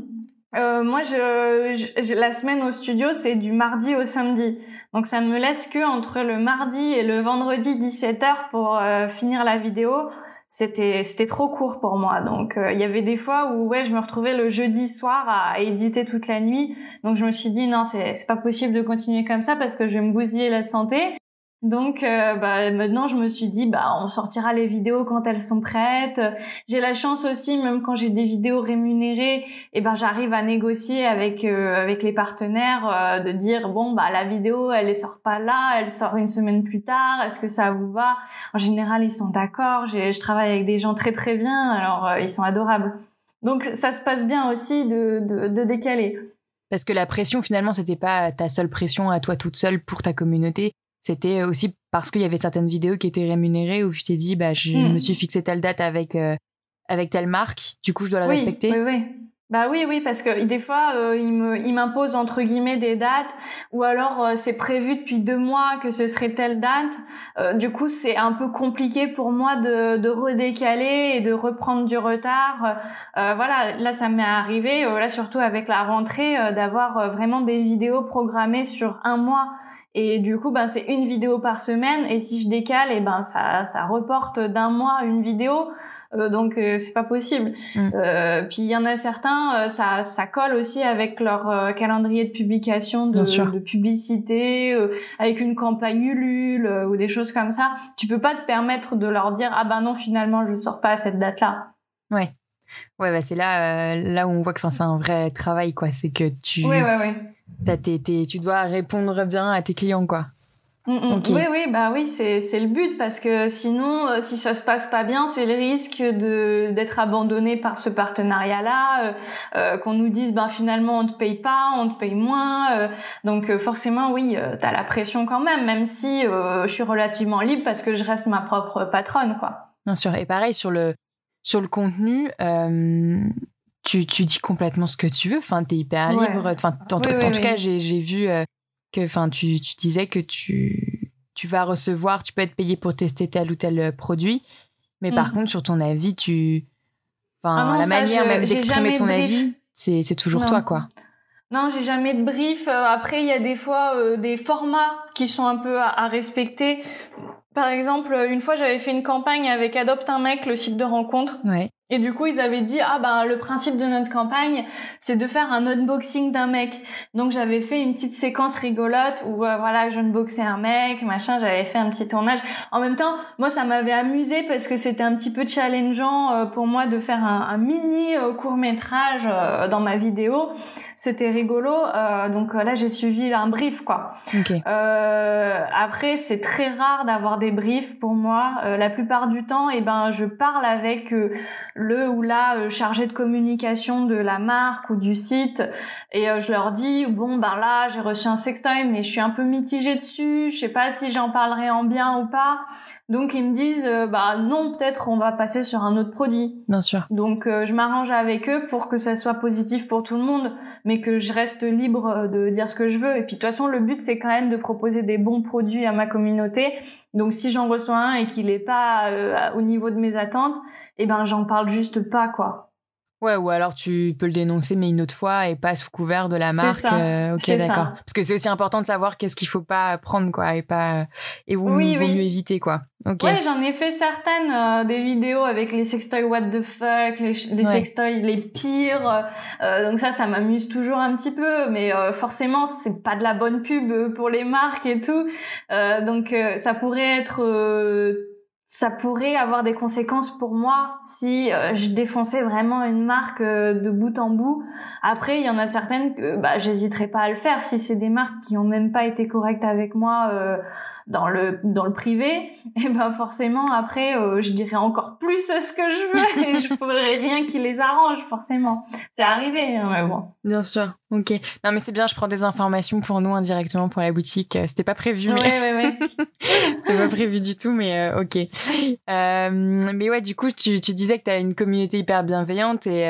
euh, moi, je, la semaine au studio, c'est du mardi au samedi. Donc ça me laisse que entre le mardi et le vendredi 17h pour euh, finir la vidéo c'était c'était trop court pour moi. Donc euh, il y avait des fois où ouais je me retrouvais le jeudi soir à, éditer toute la nuit. Donc je me suis dit non c'est c'est pas possible de continuer comme ça parce que je vais me bousiller la santé donc euh, bah, maintenant je me suis dit bah on sortira les vidéos quand elles sont prêtes. J'ai la chance aussi même quand j'ai des vidéos rémunérées, et eh ben j'arrive à négocier avec euh, avec les partenaires euh, de dire bon bah la vidéo elle ne sort pas là, elle sort une semaine plus tard. Est-ce que ça vous va? En général ils sont d'accord. Je travaille avec des gens très très bien, alors ils sont adorables. Donc ça se passe bien aussi de, de, de décaler. Parce que la pression finalement c'était pas ta seule pression à toi toute seule pour ta communauté c'était aussi parce qu'il y avait certaines vidéos qui étaient rémunérées où je t'ai dit bah je hmm. me suis fixé telle date avec euh, avec telle marque du coup je dois la respecter oui oui Bah oui, oui, parce que des fois, euh, il m'impose entre guillemets des dates, ou alors euh, c'est prévu depuis deux mois que ce serait telle date. Euh, du coup, c'est un peu compliqué pour moi de, de redécaler et de reprendre du retard. voilà, là, ça m'est arrivé, là surtout avec la rentrée, d'avoir vraiment des vidéos programmées sur un mois. Et du coup, ben c'est une vidéo par semaine. Et si je décale, et ben ça, ça reporte d'un mois une vidéo. Euh, donc euh, c'est pas possible. Mm. Euh, puis il y en a certains, ça, ça colle aussi avec leur calendrier de publication de, de publicité, avec une campagne Ulule ou des choses comme ça. Tu peux pas te permettre de leur dire ah ben non finalement je sors pas à cette date-là. Ouais. Ouais, bah c'est là, là où on voit que c'est un vrai travail, quoi. C'est que tu, ouais, ouais, ouais. Tu dois répondre bien à tes clients, quoi. Mm, mm. Oui, oui, bah oui, c'est c'est le but parce que sinon, euh, si ça se passe pas bien, c'est le risque de d'être abandonné par ce partenariat-là, euh, euh, qu'on nous dise ben finalement on te paye pas, on te paye moins, donc forcément oui, t'as la pression quand même, même si je suis relativement libre parce que je reste ma propre patronne, quoi. Bien sûr, et pareil sur le sur le contenu. Tu, tu dis complètement ce que tu veux, enfin, t'es hyper libre. Enfin, en, tout cas, j'ai, j'ai vu enfin, tu, tu, disais que tu, tu vas recevoir, tu peux être payé pour tester tel ou tel euh, produit, mais par mm. contre, sur ton avis, tu, enfin, ah la manière même d'exprimer ton avis, c'est, c'est toujours toi, quoi. Non, j'ai jamais de brief. Euh, après, il y a des fois euh, des formats qui sont un peu à, respecter. Par exemple, une fois, j'avais fait une campagne avec Adopte un mec, le site de rencontre. Ouais. Et du coup, ils avaient dit ah ben le principe de notre campagne, c'est de faire un unboxing d'un mec. Donc j'avais fait une petite séquence rigolote où euh, voilà, je unboxais un mec, machin, j'avais fait un petit tournage. En même temps, moi ça m'avait amusé parce que c'était un petit peu challengeant euh, pour moi de faire un, un mini euh, court-métrage dans ma vidéo. C'était rigolo. donc là, j'ai suivi un brief quoi. après, c'est très rare d'avoir des briefs pour moi. la plupart du temps, et eh ben je parle avec le ou la euh, chargé de communication de la marque ou du site et euh, je leur dis bon ben là j'ai reçu un sextoy mais je suis un peu mitigée dessus, je sais pas si j'en parlerai en bien ou pas. Donc ils me disent euh, bah non peut-être on va passer sur un autre produit. Bien sûr. Donc je m'arrange avec eux pour que ça soit positif pour tout le monde mais que je reste libre de dire ce que je veux et puis de toute façon le but c'est quand même de proposer des bons produits à ma communauté. Donc si j'en reçois un et qu'il est pas au niveau de mes attentes, eh ben j'en parle juste pas quoi. Ouais, ou alors tu peux le dénoncer, mais une autre fois et pas sous couvert de la marque. Ça. Euh, ok, d'accord. Parce que c'est aussi important de savoir qu'est-ce qu'il faut pas prendre, quoi, et pas et où il vaut mieux éviter, quoi. Ok. Ouais, j'en ai fait certaines euh, des vidéos avec les sextoys what the fuck, les, les sextoys les pires. Euh, donc ça, ça m'amuse toujours un petit peu, mais forcément, c'est pas de la bonne pub pour les marques et tout. donc ça pourrait être ça pourrait avoir des conséquences pour moi si euh, je défonçais vraiment une marque euh, de bout en bout. Après, il y en a certaines que bah, j'hésiterai pas à le faire si c'est des marques qui ont même pas été correctes avec moi. Euh, dans le dans le privé, et ben forcément après euh, je dirais encore plus ce que je veux et je ferai rien qui les arrange forcément. C'est arrivé hein, mais bon. Bien sûr. OK. Non mais c'est bien, je prends des informations pour nous indirectement pour la boutique. Euh, c'était pas prévu mais ouais, ouais, ouais. C'était pas prévu du tout mais euh, OK. Euh, mais ouais, du coup, tu tu disais que tu as une communauté hyper bienveillante et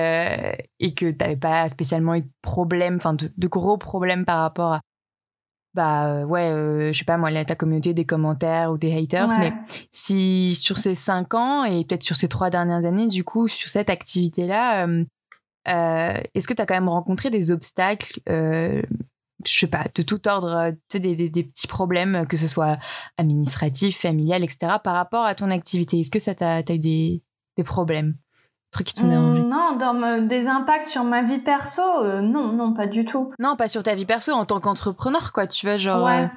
et que tu pas spécialement eu de problème enfin de, de gros problèmes par rapport à bah euh, ouais, euh, je sais pas moi, ta communauté des commentaires ou des haters, mais si sur ces cinq ans et peut-être sur ces trois dernières années, du coup, sur cette activité-là, euh, euh est-ce que tu as quand même rencontré des obstacles, euh, je sais pas, de tout ordre, des, des, des, petits problèmes, que ce soit administratif, familial, etc., par rapport à ton activité? Est-ce que ça t'a eu des, des problèmes? Trucs qui mmh, Non, dans des impacts sur ma vie perso, euh, non, non, pas du tout. Non, pas sur ta vie perso en tant qu'entrepreneur, quoi. Tu vois, genre. Ouais.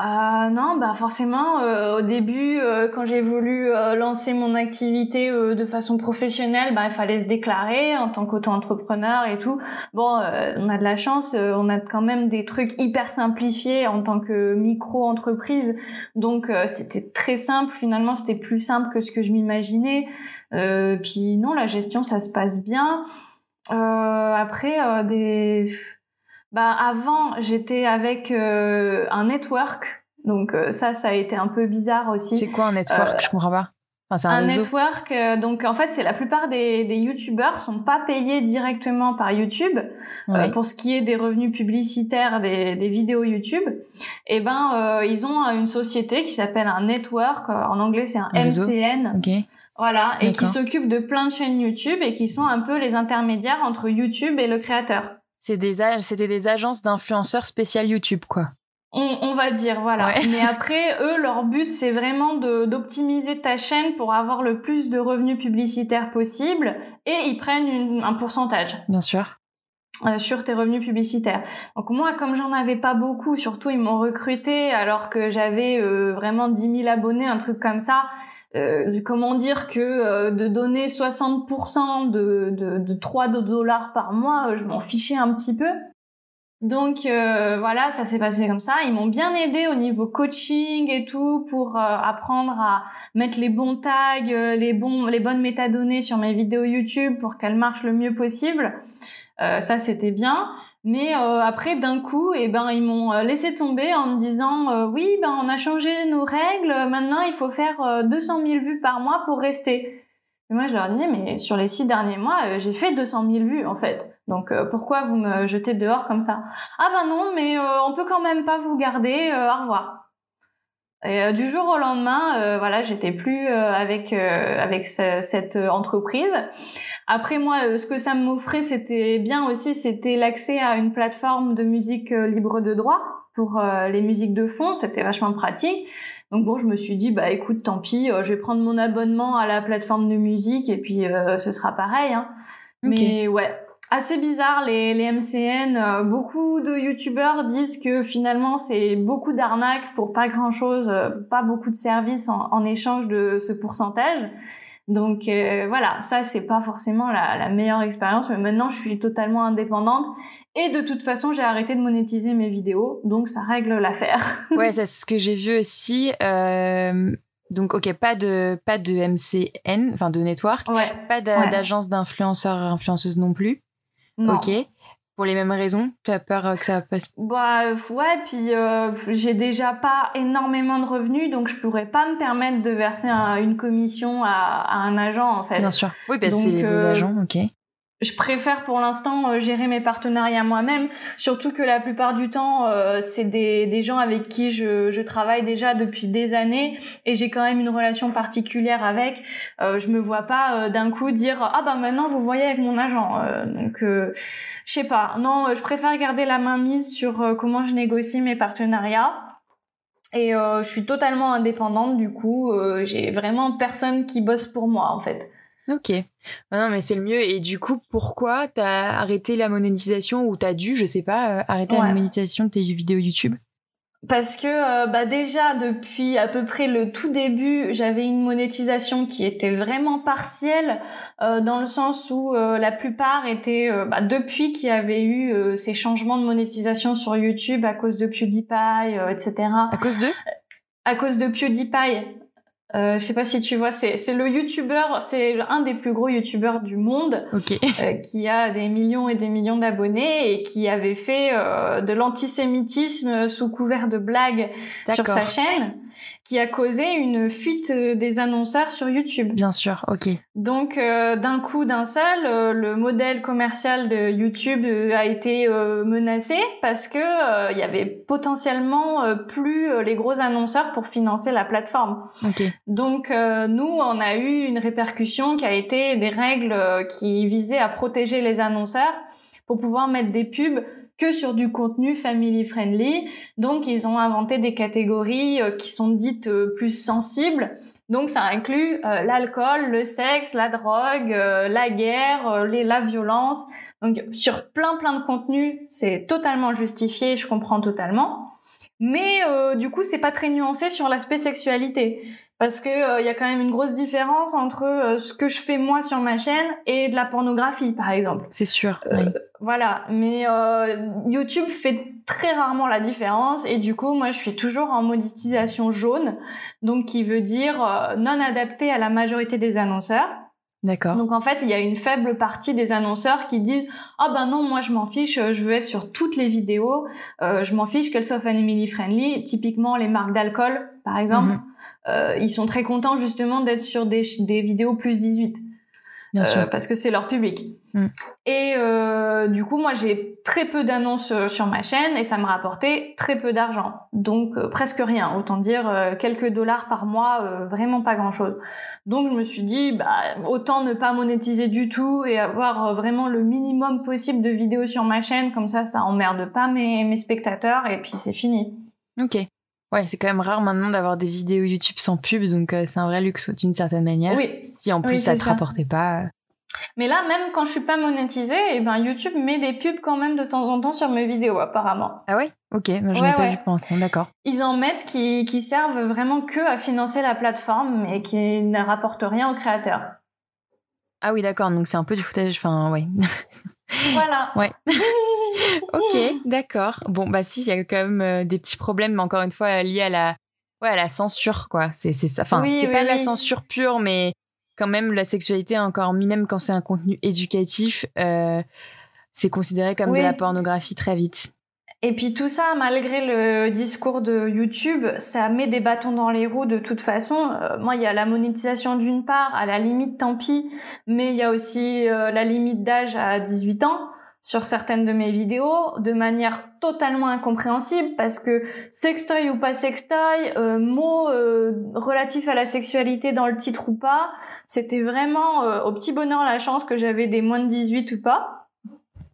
Euh, euh, non, bah forcément, euh, au début, euh, quand j'ai voulu lancer mon activité de façon professionnelle, bah il fallait se déclarer en tant qu'auto-entrepreneur et tout. Bon, on a de la chance, on a quand même des trucs hyper simplifiés en tant que micro-entreprise, donc c'était très simple. Finalement, c'était plus simple que ce que je m'imaginais. puis non, la gestion, ça se passe bien. après, des bah avant, j'étais avec euh, un network. Donc euh, ça, ça a été un peu bizarre aussi. C'est quoi un network? Euh, Je comprends pas. un, network, euh, donc en fait, c'est la plupart des, des youtubeurs sont pas payés directement par YouTube euh, pour ce qui est des revenus publicitaires des, des vidéos YouTube. Et eh ben, euh, ils ont une société qui s'appelle un network. En anglais, c'est un, MCN. Voilà, et qui s'occupe de plein de chaînes YouTube et qui sont un peu les intermédiaires entre YouTube et le créateur. C'est des c'était des agences d'influenceurs spéciales YouTube, quoi. On, va dire, voilà. Mais après, eux, leur but, c'est vraiment d'optimiser ta chaîne pour avoir le plus de revenus publicitaires possible et ils prennent un pourcentage. Bien sûr. Euh, sur tes revenus publicitaires. Donc moi, comme j'en avais pas beaucoup, surtout ils m'ont recruté alors que j'avais euh, vraiment 10 000 abonnés, un truc comme ça. Euh, comment dire que de donner 60% de, de, de 3 dollars par mois, je m'en fichais un petit peu. Donc euh, voilà, ça s'est passé comme ça. Ils m'ont bien aidé au niveau coaching et tout pour euh, apprendre à mettre les bons tags, euh, les bons, les bonnes métadonnées sur mes vidéos YouTube pour qu'elles marchent le mieux possible. ça c'était bien. Mais après d'un coup, eh ben ils m'ont laissé tomber en me disant oui, ben on a changé nos règles. Maintenant il faut faire 200 000 vues par mois pour rester. Et moi je leur disais mais sur les six derniers mois j'ai fait 200 000 vues en fait. Donc euh, pourquoi vous me jetez dehors comme ça? Ah ben non, mais euh, on peut quand même pas vous garder. Euh, au revoir. Et du jour au lendemain, voilà, j'étais plus avec avec cette entreprise. Après moi, ce que ça m'offrait, c'était bien aussi, c'était l'accès à une plateforme de musique libre de droit pour les musiques de fond. C'était vachement pratique. Donc bon, je me suis dit, bah écoute, tant pis, je vais prendre mon abonnement à la plateforme de musique et puis ce sera pareil. Hein. Mais ouais, assez bizarre les, les MCN. Euh, beaucoup de youtubeurs disent que finalement c'est beaucoup d'arnaques pour pas grand chose, euh, pas beaucoup de services en, en échange de ce pourcentage. Donc euh, voilà, ça c'est pas forcément la, la meilleure expérience, mais maintenant je suis totalement indépendante et de toute façon j'ai arrêté de monétiser mes vidéos, donc ça règle l'affaire. ouais, c'est ce que j'ai vu aussi. Euh... Donc, ok, pas de, pas de MCN, enfin de network, ouais. pas d'agence d'influenceurs, influenceuses non plus. Ok. Pour les mêmes raisons? Tu as peur euh, que ça passe? Bah ouais, puis euh, j'ai déjà pas énormément de revenus, donc je pourrais pas me permettre de verser une commission à, un agent en fait. Bien sûr. Oui, bah, c'est vos euh, agents, ok je préfère pour l'instant euh, gérer mes partenariats moi-même, surtout que la plupart du temps, euh, c'est des, des, gens avec qui je, je, travaille déjà depuis des années et j'ai quand même une relation particulière avec. Euh, je me vois pas euh, d'un coup dire ah bah maintenant vous voyez avec mon agent. donc je sais pas. Non, je préfère garder la main mise sur comment je négocie mes partenariats. Et je suis totalement indépendante du coup. j'ai vraiment personne qui bosse pour moi en fait. Ok. Ah non, mais c'est le mieux. Et du coup, pourquoi t'as arrêté la monétisation ou t'as dû, je sais pas, euh, arrêter la monétisation de tes vidéos YouTube? Parce que euh, bah déjà depuis à peu près le tout début, j'avais une monétisation qui était vraiment partielle euh, dans le sens où la plupart étaient bah, depuis qu'il y avait eu ces changements de monétisation sur YouTube à cause de PewDiePie, etc. À cause de À cause de PewDiePie. Euh, je sais pas si tu vois, c'est le youtubeur, c'est un des plus gros youtubeurs du monde, euh, qui a des millions et des millions d'abonnés et qui avait fait euh, de l'antisémitisme sous couvert de blagues sur sa chaîne, qui a causé une fuite des annonceurs sur YouTube. Bien sûr, ok. Donc d'un coup d'un seul, le modèle commercial de YouTube a été menacé parce que il y avait potentiellement plus les gros annonceurs pour financer la plateforme. Ok. Donc euh, nous, on a eu une répercussion qui a été des règles euh, qui visaient à protéger les annonceurs pour pouvoir mettre des pubs que sur du contenu family friendly. Donc ils ont inventé des catégories euh, qui sont dites plus sensibles. Donc ça inclut l'alcool, le sexe, la drogue, la guerre, la violence. Donc sur plein plein de contenus, c'est totalement justifié, je comprends totalement. Mais du coup, c'est pas très nuancé sur l'aspect sexualité parce que il euh, y a quand même une grosse différence entre euh, ce que je fais moi sur ma chaîne et de la pornographie par exemple. C'est sûr. Euh, oui. Voilà, mais YouTube fait très rarement la différence et du coup moi je suis toujours en monétisation jaune, donc qui veut dire non adapté à la majorité des annonceurs. D'accord. Donc en fait, il y a une faible partie des annonceurs qui disent "Ah oh ben non, moi je m'en fiche, je veux être sur toutes les vidéos, je m'en fiche qu'elles soient family friendly." Typiquement les marques d'alcool, par exemple, mhm. ils sont très contents justement d'être sur des, des vidéos plus 18. Bien sûr. parce que c'est leur public. Mm. Et euh, du coup, moi, j'ai très peu d'annonces euh, sur ma chaîne et ça me rapportait très peu d'argent. Donc, euh, presque rien. Autant dire euh, quelques dollars par mois, vraiment pas grand-chose. Donc, je me suis dit, bah, autant ne pas monétiser du tout et avoir vraiment le minimum possible de vidéos sur ma chaîne. Comme ça, ça emmerde pas mes, mes spectateurs et puis c'est fini. Ok. Ouais, c'est quand même rare maintenant d'avoir des vidéos YouTube sans pub, donc c'est un vrai luxe d'une certaine manière. Oui. Si en plus ça te rapportait pas. Mais là, même quand je suis pas monétisée, et eh ben YouTube met des pubs quand même de temps en temps sur mes vidéos, apparemment. Ah ouais? Ok, je n'ai pas vu pour l'instant, d'accord. Ils en mettent qui, qui servent vraiment que à financer la plateforme, mais qui ne rapportent rien aux créateurs. Ah oui, d'accord, donc c'est un peu du footage, enfin, ouais. voilà. Ouais. ok, d'accord. Bon, bah si, il y a quand même euh, des petits problèmes, mais encore une fois, liés à la, ouais, à la censure, quoi. C'est ça. Enfin, c'est pas la censure pure, mais quand même la sexualité encore même quand c'est un contenu éducatif euh, c'est considéré comme de la pornographie très vite et puis tout ça, malgré le discours de YouTube, ça met des bâtons dans les roues de toute façon. Euh, moi, il y a la monétisation d'une part, à la limite, tant pis, mais il y a aussi euh, la limite d'âge à 18 ans sur certaines de mes vidéos de manière totalement incompréhensible parce que sextoy ou pas sextoy, euh, mots euh, relatifs à la sexualité dans le titre ou pas, c'était vraiment euh, au petit bonheur la chance que j'avais des moins de 18 ou pas.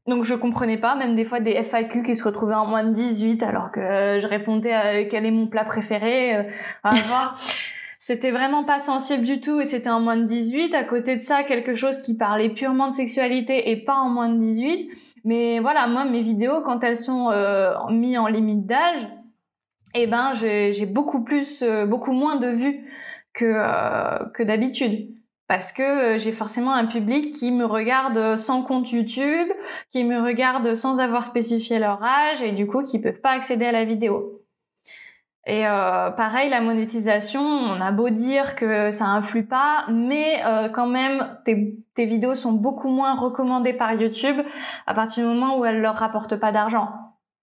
Donc je comprenais pas, même des fois des FAQ qui se retrouvaient en moins de 18 alors que euh, je répondais à quel est mon plat préféré. à voir. c'était vraiment pas sensible du tout et c'était en moins de 18. À côté de ça, quelque chose qui parlait purement de sexualité et pas en moins de 18. Mais voilà, moi, mes vidéos, quand elles sont euh, mises en limite d'âge, eh ben, j'ai beaucoup plus, euh, beaucoup moins de vues que, euh, que d'habitude. Parce que euh, j'ai forcément un public qui me regarde sans compte YouTube, qui me regarde sans avoir spécifié leur âge et du coup qui peuvent pas accéder à la vidéo. Et euh, pareil, la monétisation, on a beau dire que ça influe pas, mais euh, quand même, tes, tes, vidéos sont beaucoup moins recommandées par YouTube à partir du moment où elles leur rapportent pas d'argent.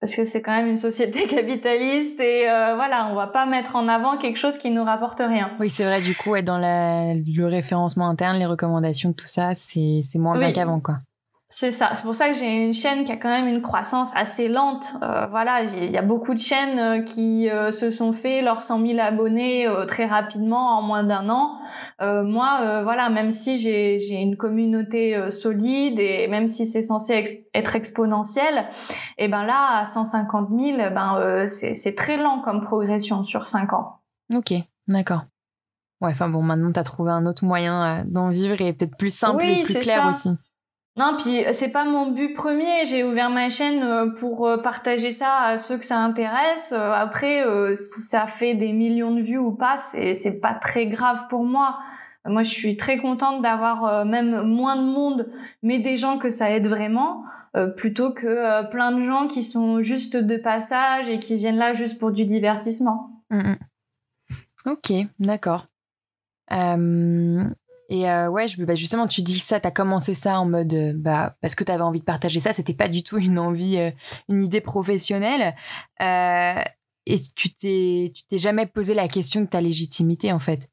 Parce que c'est quand même une société capitaliste et euh, voilà, on va pas mettre en avant quelque chose qui nous rapporte rien. Oui, c'est vrai, du coup, être dans la, le référencement interne, les recommandations, tout ça, c'est moins bien qu'avant, quoi. C'est ça. C'est pour ça que j'ai une chaîne qui a quand même une croissance assez lente. Euh, voilà, il y a beaucoup de chaînes euh, qui euh, se sont fait leurs 100 000 abonnés très rapidement en moins d'un an. moi, voilà, même si j'ai une communauté solide et même si c'est censé être exponentiel, et eh ben là, à 150 000, ben c'est très lent comme progression sur 5 ans. Ok, d'accord. Ouais, enfin bon, maintenant tu as trouvé un autre moyen d'en vivre et peut-être plus simple et plus clair aussi. Non, puis euh, c'est pas mon but premier. J'ai ouvert ma chaîne euh, pour euh, partager ça à ceux que ça intéresse. Après, si ça fait des millions de vues ou pas, c'est c'est pas très grave pour moi. Moi, je suis très contente d'avoir même moins de monde, mais des gens que ça aide vraiment, plutôt que plein de gens qui sont juste de passage et qui viennent là juste pour du divertissement. Mmh, mmh. Ok, d'accord. Et euh, ouais, je, bah justement, tu dis ça, tu as commencé ça en mode, euh, bah, parce que tu avais envie de partager ça, c'était pas du tout une envie, euh, une idée professionnelle. Euh, et tu t'es, tu t'es jamais posé la question de ta légitimité, en fait.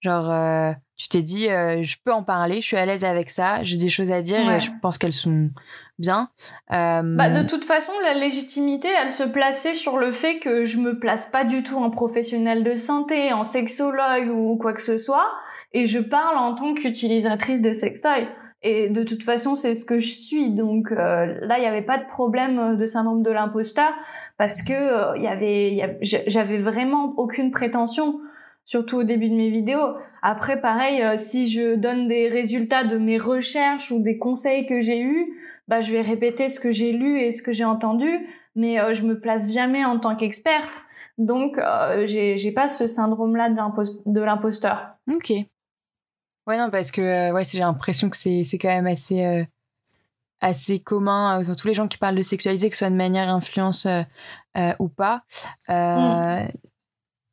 Genre, euh, tu t'es dit, je peux en parler, je suis à l'aise avec ça, j'ai des choses à dire et je pense qu'elles sont bien. Bah, de toute façon, la légitimité, elle se plaçait sur le fait que je me place pas du tout en professionnel de santé, en sexologue ou quoi que ce soit et je parle en tant qu'utilisatrice de sextoy. Et de toute façon, c'est ce que je suis. Donc euh, là, il n'y avait pas de problème de syndrome de l'imposteur parce que euh, il y avait, j'avais vraiment aucune prétention, surtout au début de mes vidéos. Après, pareil, euh, si je donne des résultats de mes recherches ou des conseils que j'ai eus, bah je vais répéter ce que j'ai lu et ce que j'ai entendu, mais je me place jamais en tant qu'experte. Donc, j'ai pas ce syndrome-là de l'imposteur. Ok. Ouais, non, parce que euh, ouais, j'ai l'impression que c'est, c'est quand même assez, euh, assez commun euh, tous les gens qui parlent de sexualité, que ce soit de manière influence ou pas. Mm.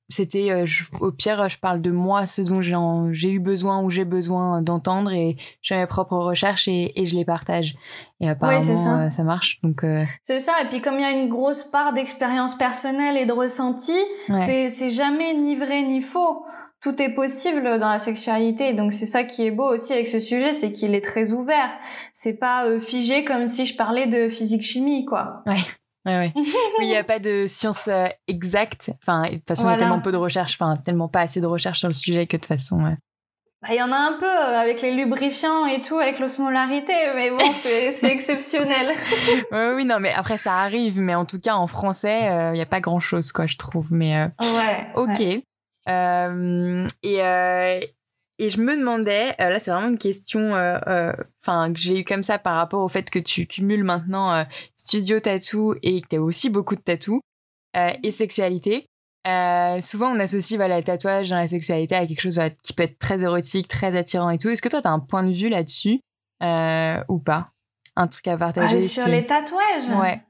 c'était euh, au pire je parle de moi ce dont j'ai eu besoin ou j'ai besoin d'entendre et je fais mes propres recherches et, je les partage et apparemment ça. marche donc c'est ça et puis comme il y a une grosse part d'expérience personnelle et de ressenti c'est jamais ni vrai ni faux tout est possible dans la sexualité. Donc c'est ça qui est beau aussi avec ce sujet, c'est qu'il est très ouvert. C'est pas euh, figé comme si je parlais de physique chimie, quoi. Ouais. Ouais, ouais. il n'y a pas de science euh, exacte. Enfin, de toute façon, il y a tellement peu de recherches, enfin, tellement pas assez de recherches sur le sujet que de toute façon. Bah, il y en a un peu euh, avec les lubrifiants et tout, avec l'osmolarité, mais bon, c'est exceptionnel. oui, oui, non, mais après, ça arrive, mais en tout cas, en français, il n'y a pas grand chose, quoi, je trouve. Mais, ouais. Ok. Euh, et, euh, et je me demandais, euh, là c'est vraiment une question enfin que j'ai eu comme ça par rapport au fait que tu cumules maintenant studio tattoo et que tu as aussi beaucoup de tatou et sexualité. souvent, on associe voilà, le tatouage dans la sexualité à quelque chose qui peut être très érotique, très attirant et tout. Est-ce que toi, tu as un point de vue là-dessus ou pas? Un truc à partager ah, Sur les tatouages? Ouais.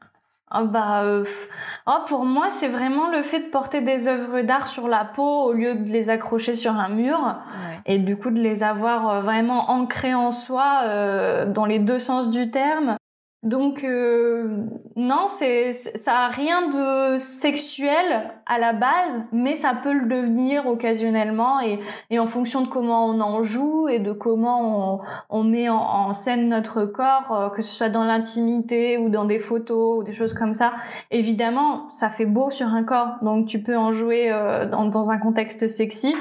Ah bah, euh, oh, pour moi, c'est vraiment le fait de porter des œuvres d'art sur la peau au lieu de les accrocher sur un mur. Et du coup de les avoir euh, vraiment ancrées en soi euh, dans les deux sens du terme. Donc euh, non, c'est ça a rien de sexuel à la base, mais ça peut le devenir occasionnellement et, et en fonction de comment on en joue et de comment on, met en, scène notre corps, euh, que ce soit dans l'intimité ou dans des photos ou des choses comme ça. Évidemment, ça fait beau sur un corps, donc tu peux en jouer euh, dans, dans un contexte sexy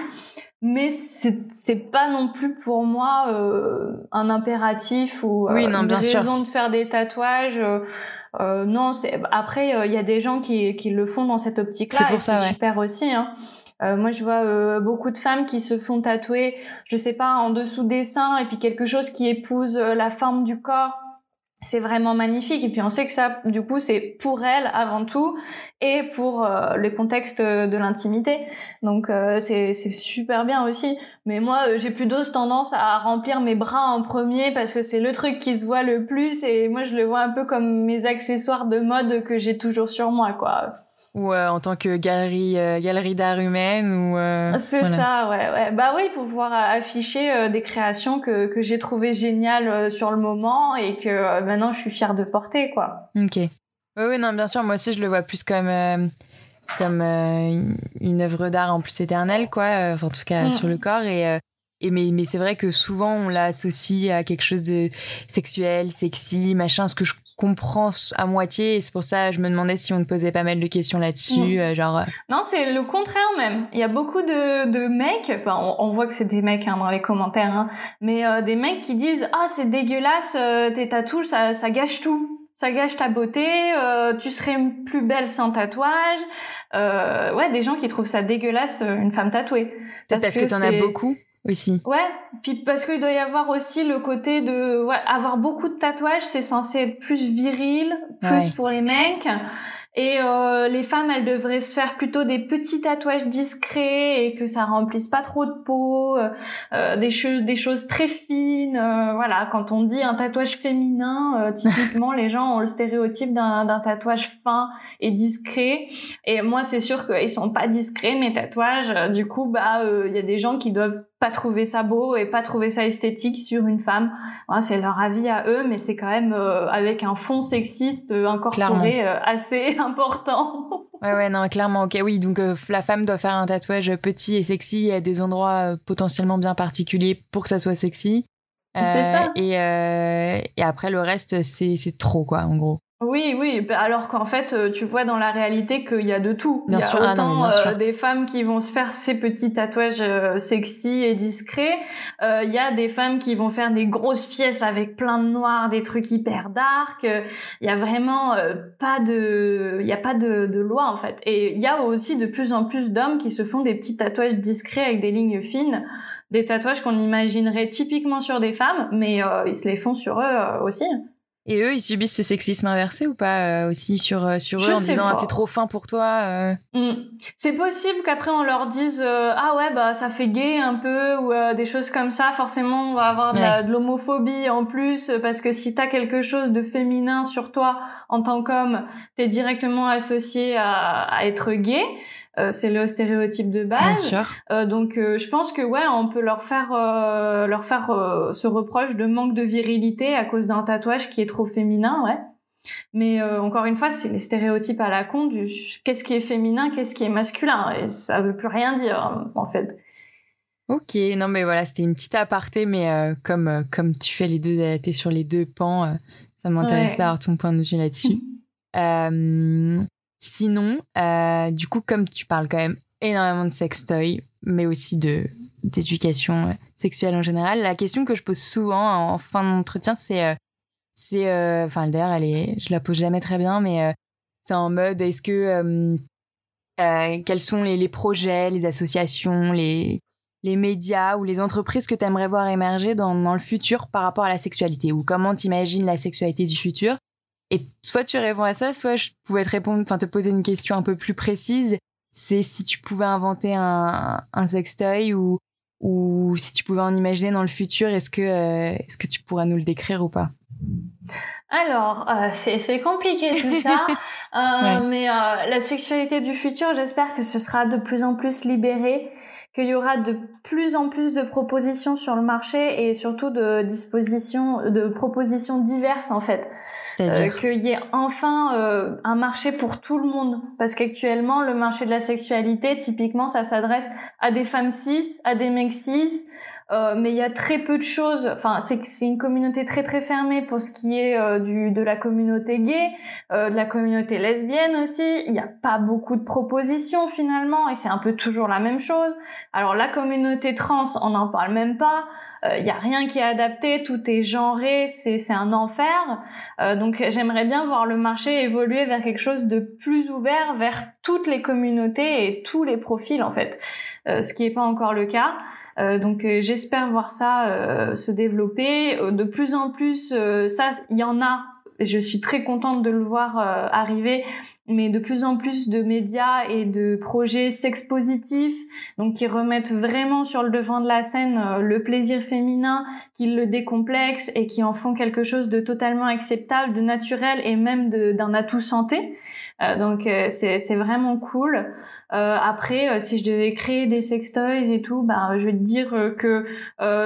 mais c'est c'est pas non plus pour moi euh, un impératif ou euh, une raison de faire des tatouages euh, euh non c'est après il y a des gens qui qui le font dans cette optique là c'est c'est super aussi hein. Moi, je vois beaucoup de femmes qui se font tatouer, je sais pas, en dessous des seins, et puis quelque chose qui épouse la forme du corps c'est vraiment magnifique. Et puis on sait que ça du coup c'est pour elle avant tout et pour euh, le contexte de l'intimité. Donc euh, c'est super bien aussi. Mais moi euh, j'ai plutôt tendance à remplir mes bras en premier parce que c'est le truc qui se voit le plus. Et moi je le vois un peu comme mes accessoires de mode que j'ai toujours sur moi quoi ou euh, en tant que galerie euh, galerie d'art humaine ou euh, c'est ça ouais ouais. Bah oui pour pouvoir afficher des créations que que j'ai trouvé géniales sur le moment et que maintenant je suis fière de porter quoi. Ok. Oui oui non bien sûr moi aussi je le vois plus comme comme une œuvre d'art en plus éternelle quoi en tout cas mm. sur le corps et et mais, mais c'est vrai que souvent on l'associe à quelque chose de sexuel, sexy, machin, ce que je comprends à moitié et c'est pour ça je me demandais si on te posait pas mal de questions là-dessus euh, genre euh. non c'est le contraire même il y a beaucoup de, de mecs enfin, on, voit que c'est des mecs hein, dans les commentaires hein, mais euh, des mecs qui disent ah c'est dégueulasse tes tatouages ça, ça gâche tout ça gâche ta beauté, tu serais plus belle sans tatouage. ouais, des gens qui trouvent ça dégueulasse une femme tatouée. Peut-être parce, que, que t'en as beaucoup aussi. Ouais, puis parce qu'il doit y avoir aussi le côté de ouais, avoir beaucoup de tatouages, c'est censé être plus viril, plus pour les mecs. Et euh, les femmes, elles devraient se faire plutôt des petits tatouages discrets et que ça remplisse pas trop de peau, euh, euh des choses, des choses très fines. Euh, voilà, quand on dit un tatouage féminin, euh, typiquement les gens ont le stéréotype d'un tatouage fin et discret. Et moi, c'est sûr qu'ils sont pas discrets mes tatouages. Du coup, bah, il y a des gens qui doivent pas trouver ça beau et pas trouver ça esthétique sur une femme. c'est leur avis à eux, mais c'est quand même avec un fond sexiste incorporé assez important. ouais, ouais, non, clairement, ok, oui. Donc, euh, la femme doit faire un tatouage petit et sexy à des endroits euh, potentiellement bien particuliers pour que ça soit sexy. c'est ça. Euh, et, et après, le reste, c'est trop, quoi, en gros. Oui, oui, bah, alors qu'en fait, euh, tu vois dans la réalité qu'il y a de tout. il y a ah autant euh, des femmes qui vont se faire ces petits tatouages euh, sexy et discrets. Il y a des femmes qui vont faire des grosses pièces avec plein de noir, des trucs hyper dark. Il y a vraiment pas de, il y a pas de, de loi en fait. Et il y a aussi de plus en plus d'hommes qui se font des petits tatouages discrets avec des lignes fines des tatouages qu'on imaginerait typiquement sur des femmes, mais ils se les font sur eux aussi. Et eux, ils subissent ce sexisme inversé ou pas euh, aussi sur euh, sur eux en disant ah, c'est trop fin pour toi. Euh. Mm. C'est possible qu'après on leur dise ah ouais bah ça fait gay un peu ou des choses comme ça. Forcément on va avoir de, l'homophobie en plus parce que si t'as quelque chose de féminin sur toi en tant qu'homme, t'es directement associé à, à être gay. C'est le stéréotype de base. Bien sûr. donc je pense que ouais, on peut leur faire leur faire ce reproche de manque de virilité à cause d'un tatouage qui est trop féminin, ouais. Mais encore une fois, c'est les stéréotypes à la con du qu'est-ce qui est féminin, qu'est-ce qui est masculin, et ça veut plus rien dire en fait. Ok, non mais voilà, c'était une petite aparté, mais euh, comme euh, comme tu fais les deux, t'es sur les deux pans, euh, ça m'intéresse d'avoir ton point de vue là-dessus. sinon, du coup, comme tu parles quand même énormément de sextoy, mais aussi de d'éducation sexuelle en général, la question que je pose souvent en fin d'entretien, c'est c'est enfin d'ailleurs elle est, je la pose jamais très bien, mais c'est en mode est-ce que quels sont les, projets, les associations, les médias ou les entreprises que tu aimerais voir émerger dans, dans, le futur par rapport à la sexualité? Ou comment tu imagines la sexualité du futur? Et soit tu réponds à ça, soit je pouvais te répondre, enfin te poser une question un peu plus précise. C'est si tu pouvais inventer un, un sextoy ou, ou si tu pouvais en imaginer dans le futur, est-ce que, euh, est-ce que tu pourras nous le décrire ou pas? Alors, euh, c'est compliqué tout ça, euh, mais la sexualité du futur, j'espère que ce sera de plus en plus libéré qu'il y aura de plus en plus de propositions sur le marché et surtout de dispositions, de propositions diverses en fait. Euh, qu'il y ait enfin euh, un marché pour tout le monde. Parce qu'actuellement, le marché de la sexualité, typiquement, ça s'adresse à des femmes cis, à des mecs cis, euh, mais il y a très peu de choses. Enfin, c'est c'est une communauté très très fermée pour ce qui est euh, du de la communauté gay, euh, de la communauté lesbienne aussi. Il n'y a pas beaucoup de propositions finalement, et c'est un peu toujours la même chose. Alors la communauté trans, on n'en parle même pas. Il y a rien qui est adapté, tout est genré, c'est c'est un enfer. donc j'aimerais bien voir le marché évoluer vers quelque chose de plus ouvert vers toutes les communautés et tous les profils en fait, ce qui n'est pas encore le cas. Euh, donc euh, j'espère voir ça euh, se développer. De plus en plus, ça, il y en a. Je suis très contente de le voir arriver mais de plus en plus de médias et de projets sex positifs, donc qui remettent vraiment sur le devant de la scène le plaisir féminin, qui le décomplexent et qui en font quelque chose de totalement acceptable, de naturel et même d'un atout santé. Donc c'est vraiment cool. Euh, après, euh, si je devais créer des sextoys et tout, ben, je vais te dire euh, que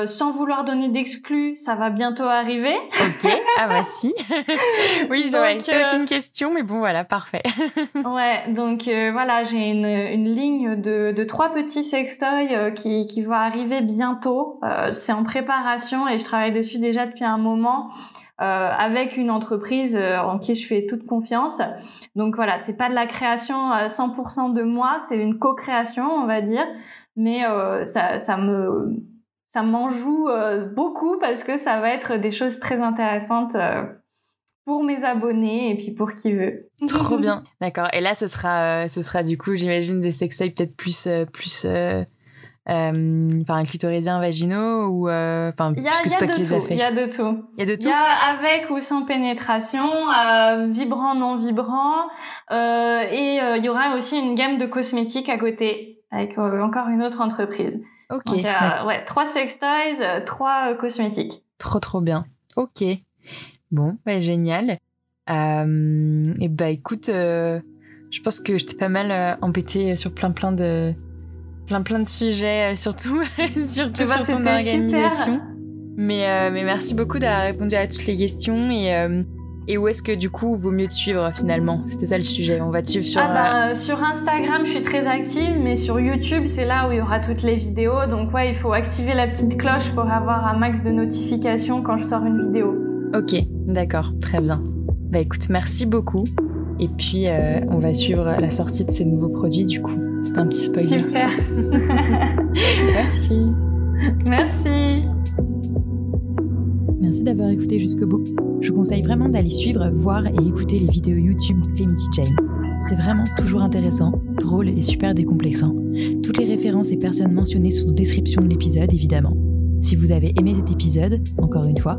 sans vouloir donner d'exclus, ça va bientôt arriver. Ok, ah bah si. oui, c'était aussi une question, mais bon, voilà, parfait. ouais, donc voilà, j'ai une, une ligne de, de trois petits sextoys qui, qui va arriver bientôt. C'est en préparation et je travaille dessus déjà depuis un moment. Euh, avec une entreprise euh, en qui je fais toute confiance. Donc voilà, c'est pas de la création à 100% de moi, c'est une co-création, on va dire, mais euh, ça, ça me ça m'en joue beaucoup parce que ça va être des choses très intéressantes pour mes abonnés et puis pour qui veut. Trop bien. D'accord. Et là, ce sera, ce sera du coup, j'imagine, des sextoys peut-être plus, plus euh, enfin clitoridien vaginaux ou euh, enfin parce que c'est toi qui les as fait. Il y a de tout. Il y a de tout. Il y a avec ou sans pénétration, euh, vibrant non vibrant, euh, et il y aura aussi une gamme de cosmétiques à côté avec encore une autre entreprise. Ok. Donc, ouais, trois sextoys, trois cosmétiques. Trop trop bien. Ok. Bon, bah, génial. et bah écoute, je pense que j'étais pas mal embêtée sur plein plein de plein plein de sujets, euh, surtout, surtout sur ton organisation. Mais, euh, mais merci beaucoup d'avoir répondu à toutes les questions et, euh, et où est-ce que du coup vaut mieux te suivre finalement? C'était ça le sujet. On va te suivre sur. Ah bah, sur Instagram, je suis très active, mais sur YouTube, c'est là où il y aura toutes les vidéos. Donc ouais, il faut activer la petite cloche pour avoir un max de notifications quand je sors une vidéo. Ok, d'accord, très bien. Bah écoute, merci beaucoup. Et puis, euh, on va suivre la sortie de ces nouveaux produits, du coup. C'est un petit spoiler. Super. Merci. Merci. Merci d'avoir écouté jusqu'au bout. Je vous conseille vraiment d'aller suivre, voir et écouter les vidéos YouTube de Clemity Jane. C'est vraiment toujours intéressant, drôle et super décomplexant. Toutes les références et personnes mentionnées sont en description de l'épisode, évidemment. Si vous avez aimé cet épisode, encore une fois,